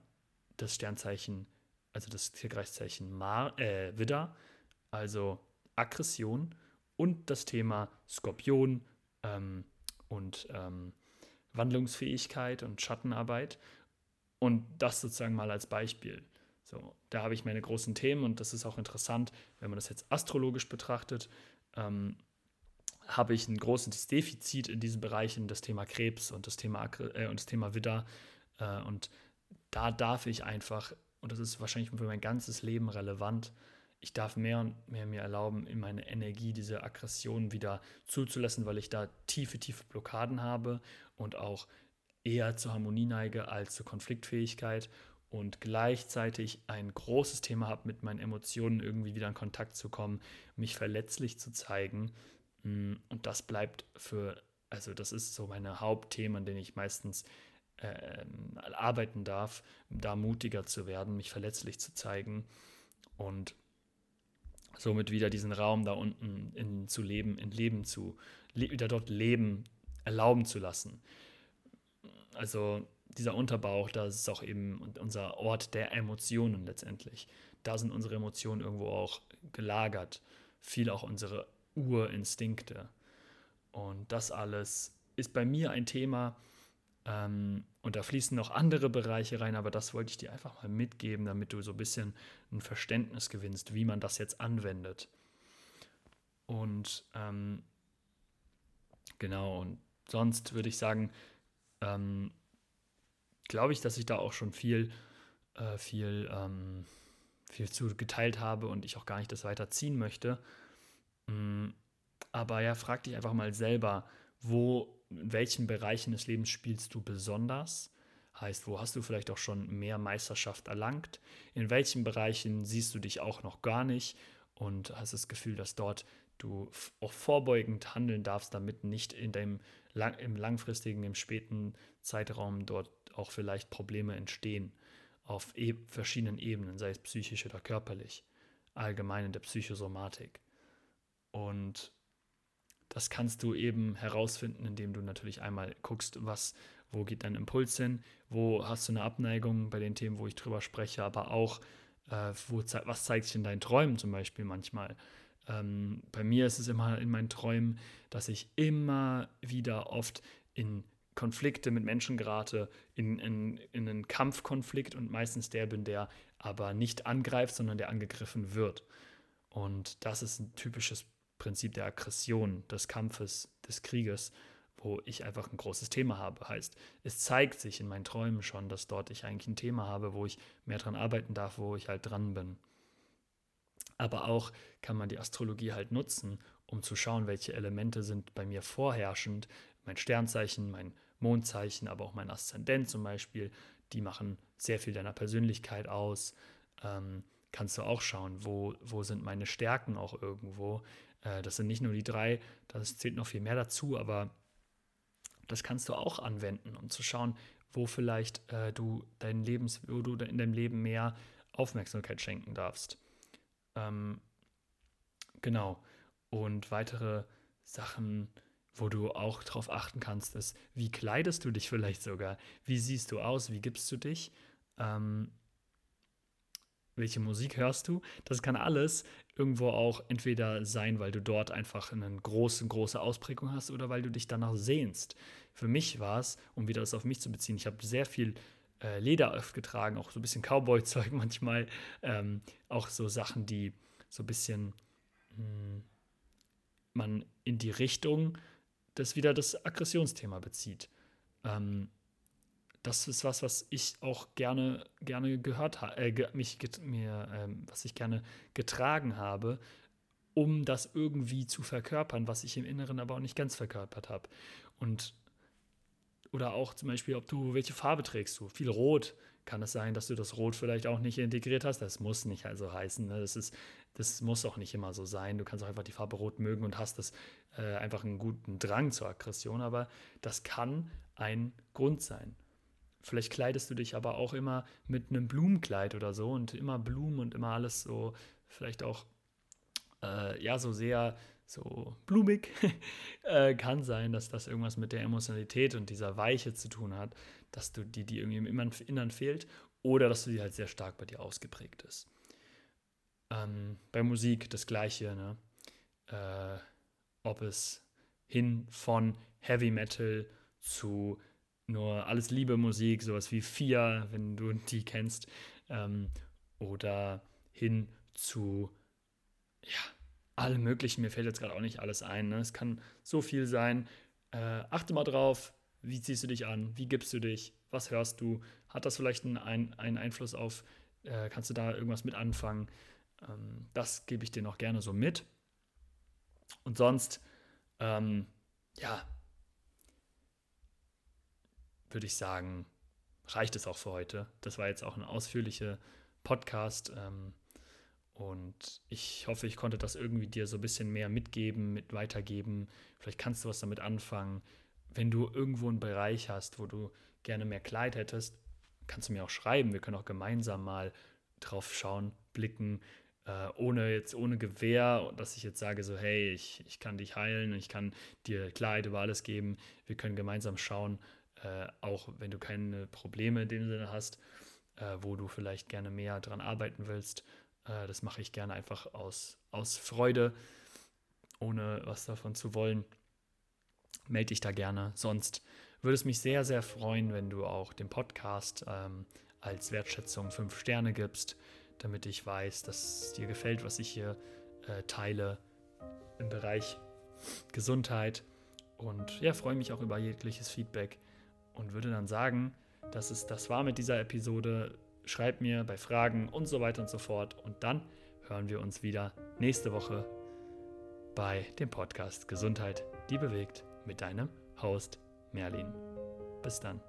das Sternzeichen, also das Tierkreiszeichen Mar, äh, Widder, also Aggression und das Thema Skorpion ähm, und ähm, Wandlungsfähigkeit und Schattenarbeit. Und das sozusagen mal als Beispiel. So, da habe ich meine großen Themen und das ist auch interessant, wenn man das jetzt astrologisch betrachtet. Ähm, habe ich ein großes Defizit in diesen Bereichen, das Thema Krebs und das Thema, äh, und das Thema Widder. Äh, und da darf ich einfach, und das ist wahrscheinlich für mein ganzes Leben relevant, ich darf mehr und mehr mir erlauben, in meine Energie diese Aggression wieder zuzulassen, weil ich da tiefe, tiefe Blockaden habe und auch eher zur Harmonie neige als zur Konfliktfähigkeit und gleichzeitig ein großes Thema habe, mit meinen Emotionen irgendwie wieder in Kontakt zu kommen, mich verletzlich zu zeigen. Mm, und das bleibt für, also das ist so meine Hauptthemen, an denen ich meistens äh, arbeiten darf, da mutiger zu werden, mich verletzlich zu zeigen und somit wieder diesen Raum da unten in, zu leben, in Leben zu, wieder dort leben erlauben zu lassen. Also dieser Unterbauch, das ist auch eben unser Ort der Emotionen letztendlich. Da sind unsere Emotionen irgendwo auch gelagert. Viel auch unsere Urinstinkte. Und das alles ist bei mir ein Thema, ähm, und da fließen noch andere Bereiche rein, aber das wollte ich dir einfach mal mitgeben, damit du so ein bisschen ein Verständnis gewinnst, wie man das jetzt anwendet. Und ähm, genau, und sonst würde ich sagen, ähm, glaube ich, dass ich da auch schon viel, äh, viel, ähm, viel zu geteilt habe und ich auch gar nicht das weiterziehen möchte. Mm, aber ja, frag dich einfach mal selber, wo in welchen Bereichen des Lebens spielst du besonders? Heißt, wo hast du vielleicht auch schon mehr Meisterschaft erlangt? In welchen Bereichen siehst du dich auch noch gar nicht und hast das Gefühl, dass dort du auch vorbeugend handeln darfst, damit nicht in dem lang, im langfristigen, im späten Zeitraum dort auch vielleicht Probleme entstehen auf e verschiedenen Ebenen, sei es psychisch oder körperlich, allgemein in der Psychosomatik. Und das kannst du eben herausfinden, indem du natürlich einmal guckst, was, wo geht dein Impuls hin, wo hast du eine Abneigung bei den Themen, wo ich drüber spreche, aber auch, äh, wo, was zeigt sich in deinen Träumen zum Beispiel manchmal. Ähm, bei mir ist es immer in meinen Träumen, dass ich immer wieder oft in Konflikte mit Menschen gerate, in, in, in einen Kampfkonflikt und meistens der bin, der aber nicht angreift, sondern der angegriffen wird. Und das ist ein typisches Prinzip der Aggression, des Kampfes, des Krieges, wo ich einfach ein großes Thema habe. Heißt, es zeigt sich in meinen Träumen schon, dass dort ich eigentlich ein Thema habe, wo ich mehr dran arbeiten darf, wo ich halt dran bin. Aber auch kann man die Astrologie halt nutzen, um zu schauen, welche Elemente sind bei mir vorherrschend. Mein Sternzeichen, mein Mondzeichen, aber auch mein Aszendent zum Beispiel, die machen sehr viel deiner Persönlichkeit aus. Ähm, kannst du auch schauen, wo, wo sind meine Stärken auch irgendwo. Äh, das sind nicht nur die drei, das zählt noch viel mehr dazu, aber das kannst du auch anwenden, um zu schauen, wo vielleicht äh, du dein Lebens, wo du in deinem Leben mehr Aufmerksamkeit schenken darfst. Ähm, genau. Und weitere Sachen, wo du auch darauf achten kannst, ist, wie kleidest du dich vielleicht sogar? Wie siehst du aus? Wie gibst du dich? Ähm, welche Musik hörst du? Das kann alles irgendwo auch entweder sein, weil du dort einfach eine große, große Ausprägung hast oder weil du dich danach sehnst. Für mich war es, um wieder das auf mich zu beziehen, ich habe sehr viel äh, Leder oft getragen, auch so ein bisschen Cowboy-Zeug manchmal, ähm, auch so Sachen, die so ein bisschen mh, hm, man in die Richtung das wieder das Aggressionsthema bezieht. Ähm, das ist was, was ich auch gerne, gerne gehört habe, äh, mich mir, ähm, was ich gerne getragen habe, um das irgendwie zu verkörpern, was ich im Inneren aber auch nicht ganz verkörpert habe. Und oder auch zum Beispiel, ob du, welche Farbe trägst du? Viel Rot, kann es sein, dass du das Rot vielleicht auch nicht integriert hast. Das muss nicht also heißen. Ne? Das, ist, das muss auch nicht immer so sein. Du kannst auch einfach die Farbe Rot mögen und hast das äh, einfach einen guten Drang zur Aggression. Aber das kann ein Grund sein. Vielleicht kleidest du dich aber auch immer mit einem Blumenkleid oder so und immer Blumen und immer alles so, vielleicht auch, äh, ja, so sehr so blumig. äh, kann sein, dass das irgendwas mit der Emotionalität und dieser Weiche zu tun hat, dass du die, die irgendwie im Innern fehlt oder dass du die halt sehr stark bei dir ausgeprägt ist. Ähm, bei Musik das Gleiche, ne? Äh, ob es hin von Heavy Metal zu nur alles Liebe Musik, sowas wie Fia, wenn du die kennst, ähm, oder hin zu ja, allem möglichen. Mir fällt jetzt gerade auch nicht alles ein. Ne? Es kann so viel sein. Äh, achte mal drauf, wie ziehst du dich an, wie gibst du dich, was hörst du, hat das vielleicht einen, einen Einfluss auf, äh, kannst du da irgendwas mit anfangen? Ähm, das gebe ich dir noch gerne so mit. Und sonst, ähm, ja, würde ich sagen, reicht es auch für heute. Das war jetzt auch ein ausführlicher Podcast. Ähm, und ich hoffe, ich konnte das irgendwie dir so ein bisschen mehr mitgeben, mit weitergeben. Vielleicht kannst du was damit anfangen. Wenn du irgendwo einen Bereich hast, wo du gerne mehr Kleid hättest, kannst du mir auch schreiben. Wir können auch gemeinsam mal drauf schauen, blicken, äh, ohne jetzt ohne Gewehr, dass ich jetzt sage so, hey, ich, ich kann dich heilen, ich kann dir Kleid über alles geben. Wir können gemeinsam schauen, äh, auch wenn du keine Probleme in dem Sinne hast, äh, wo du vielleicht gerne mehr dran arbeiten willst. Äh, das mache ich gerne einfach aus, aus Freude, ohne was davon zu wollen. Melde dich da gerne. Sonst würde es mich sehr, sehr freuen, wenn du auch dem Podcast ähm, als Wertschätzung fünf Sterne gibst, damit ich weiß, dass dir gefällt, was ich hier äh, teile im Bereich Gesundheit. Und ja, freue mich auch über jegliches Feedback und würde dann sagen, dass es das war mit dieser Episode schreib mir bei Fragen und so weiter und so fort. Und dann hören wir uns wieder nächste Woche bei dem Podcast Gesundheit, die bewegt mit deinem Host Merlin. Bis dann.